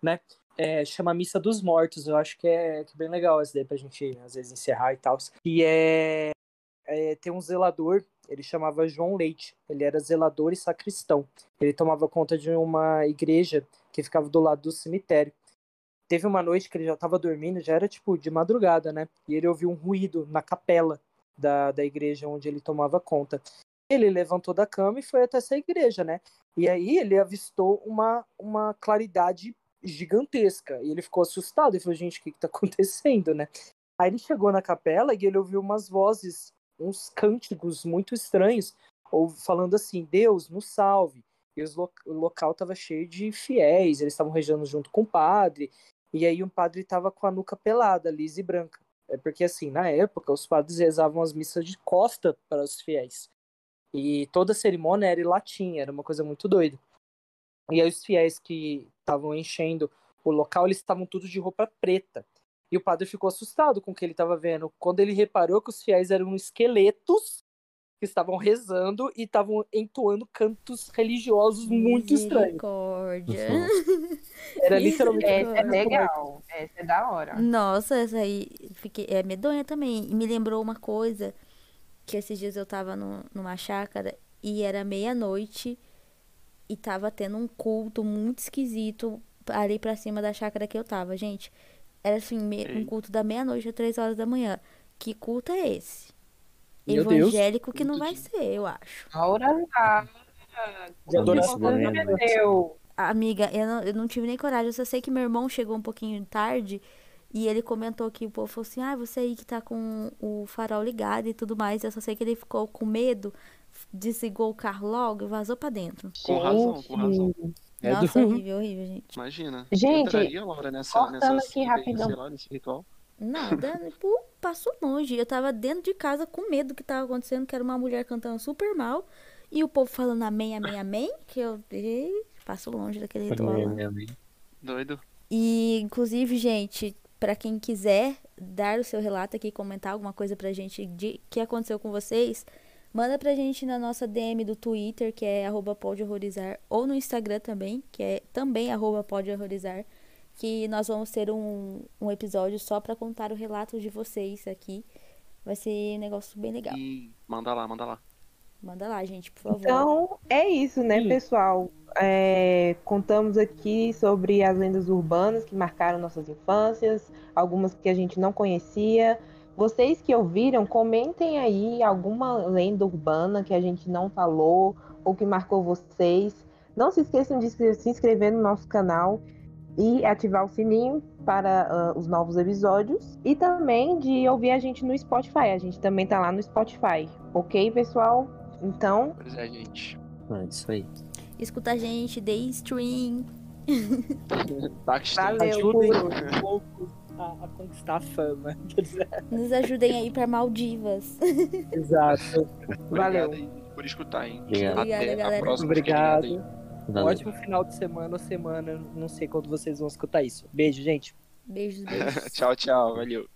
né? É, chama Missa dos Mortos, eu acho que é, que é bem legal essa daí pra gente, às vezes, encerrar e tal. E é, é, tem um zelador ele chamava João Leite. Ele era zelador e sacristão. Ele tomava conta de uma igreja que ficava do lado do cemitério. Teve uma noite que ele já estava dormindo, já era tipo de madrugada, né? E ele ouviu um ruído na capela da, da igreja onde ele tomava conta. Ele levantou da cama e foi até essa igreja, né? E aí ele avistou uma, uma claridade gigantesca. E ele ficou assustado e falou, gente, o que, que tá <laughs> acontecendo, né? Aí ele chegou na capela e ele ouviu umas vozes, uns cânticos muito estranhos, ou falando assim, Deus, nos salve. E lo o local estava cheio de fiéis, eles estavam rezando junto com o padre, e aí um padre estava com a nuca pelada, lisa e branca. É porque assim, na época, os padres rezavam as missas de costa para os fiéis. E toda a cerimônia era em latim, era uma coisa muito doida. E aí os fiéis que estavam enchendo o local, eles estavam todos de roupa preta. E o padre ficou assustado com o que ele estava vendo. Quando ele reparou que os fiéis eram esqueletos que estavam rezando e estavam entoando cantos religiosos muito estranhos. <laughs> Era literalmente. Essa é legal. Essa é da hora. Nossa, essa aí fiquei... é medonha também. E me lembrou uma coisa que esses dias eu tava no, numa chácara e era meia-noite e tava tendo um culto muito esquisito ali pra cima da chácara que eu tava, gente. Era assim, me, um culto da meia-noite a três horas da manhã. Que culto é esse? Meu Evangélico Deus. que não vai ser, eu acho. Aura de adoração. Amiga, eu não, eu não tive nem coragem. Eu só sei que meu irmão chegou um pouquinho tarde e ele comentou que o povo falou assim: Ah, você aí que tá com o farol ligado e tudo mais. Eu só sei que ele ficou com medo, desligou o carro logo e vazou pra dentro. Com razão, com razão. É Nossa, do... horrível, horrível, gente. Imagina. Gente, entraria, Laura, nessa, cortando nessa, aqui rapidão. Lá, nesse ritual? Nada, tipo, passou longe. Eu tava dentro de casa com medo do que tava acontecendo, que era uma mulher cantando super mal. E o povo falando amém, amém, amém. Que eu passo longe daquele ritual. Amém, amém. Doido. E, inclusive, gente, para quem quiser dar o seu relato aqui, comentar alguma coisa pra gente de que aconteceu com vocês, Manda pra gente na nossa DM do Twitter, que é arroba pode horrorizar, ou no Instagram também, que é também arroba pode horrorizar, que nós vamos ter um, um episódio só para contar o relato de vocês aqui. Vai ser um negócio bem legal. E manda lá, manda lá. Manda lá, gente, por favor. Então, é isso, né, Sim. pessoal? É, contamos aqui sobre as lendas urbanas que marcaram nossas infâncias, algumas que a gente não conhecia. Vocês que ouviram, comentem aí alguma lenda urbana que a gente não falou ou que marcou vocês. Não se esqueçam de se inscrever no nosso canal e ativar o sininho para uh, os novos episódios e também de ouvir a gente no Spotify. A gente também tá lá no Spotify, ok, pessoal? Então. Pois é, gente. É isso aí. Escuta a gente, dê stream. <laughs> Valeu, Ajudem um pouco a, a conquistar a fama. <laughs> Nos ajudem aí para Maldivas. Exato. Valeu. por escutar, hein? Obrigado. Obrigada, Até galera. a próxima. Obrigado. Um ótimo final de semana ou semana. Não sei quando vocês vão escutar isso. Beijo, gente. Beijos, beijos. <laughs> tchau, tchau. Valeu.